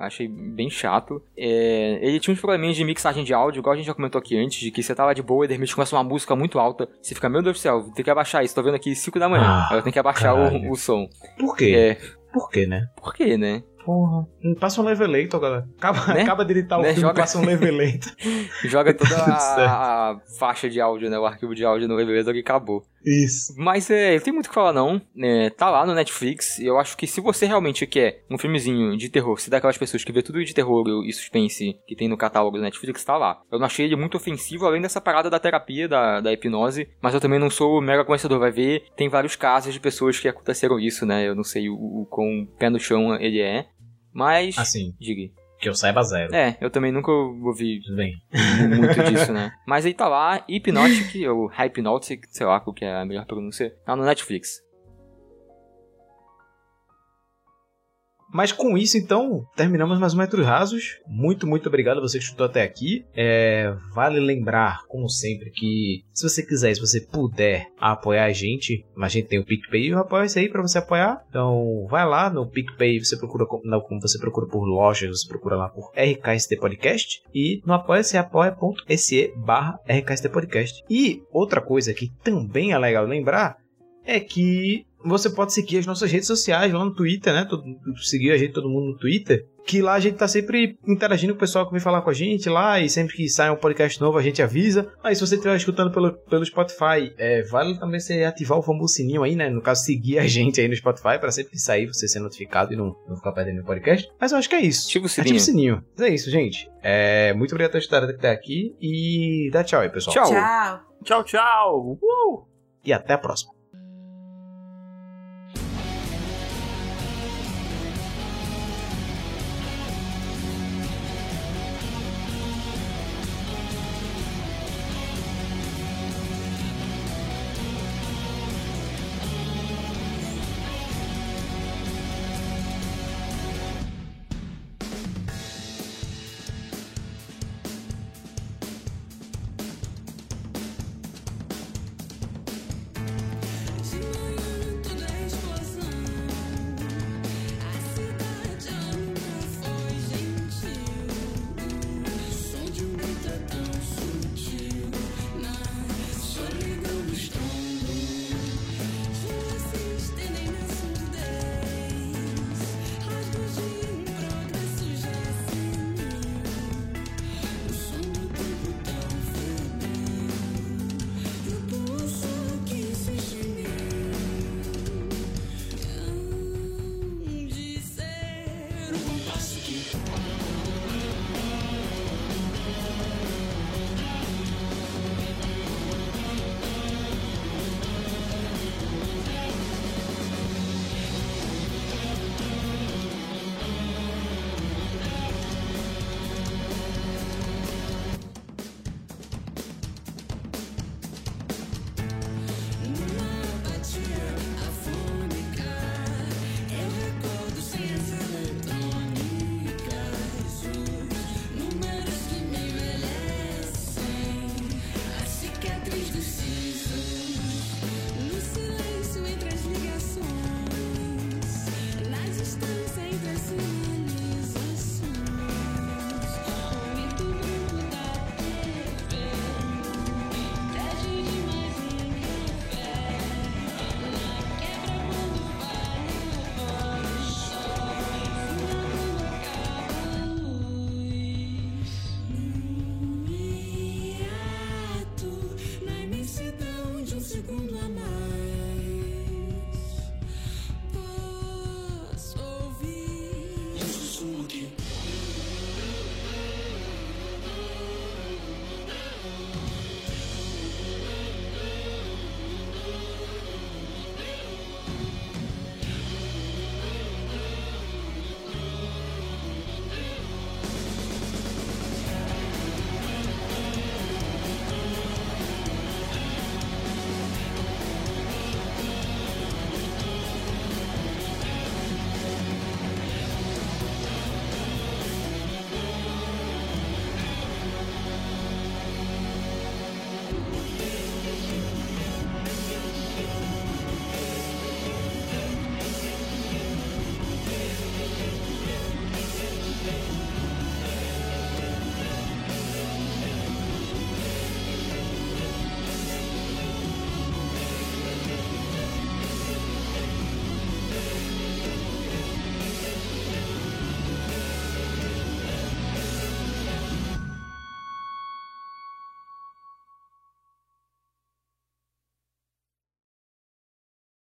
Speaker 3: Achei bem chato. É, ele tinha uns probleminhas de mixagem de áudio, igual a gente já comentou aqui antes, de que você tá lá de boa e de repente começa uma música muito alta. Você fica, meu Deus do céu, tem que abaixar isso. Tô vendo aqui 5 da manhã.
Speaker 1: Ah,
Speaker 3: Aí eu tenho que abaixar o, o som.
Speaker 1: Por quê?
Speaker 3: É,
Speaker 1: Por quê, né?
Speaker 3: por quê, né?
Speaker 1: Porra. Passa um leveleito, galera. Acaba,
Speaker 3: Né?
Speaker 1: acaba de editar o
Speaker 3: Né?
Speaker 1: filme,
Speaker 3: Joga-
Speaker 1: passa um leveleito.
Speaker 3: Joga toda a, a faixa de áudio, né? O arquivo de áudio no revelador e acabou.
Speaker 1: Isso.
Speaker 3: Mas é, tem muito o que falar não. É, tá lá no Netflix. E eu acho que se você realmente quer um filmezinho de terror, se daquelas pessoas que vê tudo de terror e suspense que tem no catálogo do Netflix, tá lá. Eu não achei ele muito ofensivo, além dessa parada da terapia, da, da hipnose. Mas eu também não sou mega conhecedor. Vai ver, tem vários casos de pessoas que aconteceram isso, né? Eu não sei o, o quão pé no chão ele é. Mas.
Speaker 1: Assim,
Speaker 3: Diga.
Speaker 1: que eu saiba zero.
Speaker 3: É, eu também nunca ouvi
Speaker 1: bem.
Speaker 3: muito disso, né? Mas aí tá lá, Hypnotic, ou Hypnotic, sei lá qual que é a melhor pronúncia, tá no Netflix.
Speaker 1: Mas com isso, então, terminamos mais um Metros Rasos. Muito, muito obrigado a você que escutou até aqui. É, vale lembrar, como sempre, que se você quiser, se você puder apoiar a gente, a gente tem o PicPay e o apoia-se aí pra você apoiar. Então, vai lá no PicPay, você procura, não, como você procura por lojas, você procura lá por RKST Podcast. E no apoia-se, apoia.se barra RKST Podcast. E outra coisa que também é legal lembrar é que você pode seguir as nossas redes sociais lá no Twitter, né? Todo- seguir a gente, todo mundo no Twitter. Que lá a gente tá sempre interagindo com o pessoal que vem falar com a gente lá. E sempre que sai um podcast novo a gente avisa. Aí se você estiver escutando pelo, pelo Spotify, é, vale também você ativar o famoso sininho aí, né? No caso, seguir a gente aí no Spotify para sempre que sair você ser notificado e não, não ficar perdendo o podcast. Mas eu acho que é isso.
Speaker 3: Ativa o
Speaker 1: Ativa
Speaker 3: sininho.
Speaker 1: o sininho. Mas é isso, gente. É, muito obrigado por estar até aqui. E dá tchau aí, pessoal.
Speaker 3: Tchau.
Speaker 2: Tchau.
Speaker 4: Tchau, tchau. Uh!
Speaker 1: E até a próxima.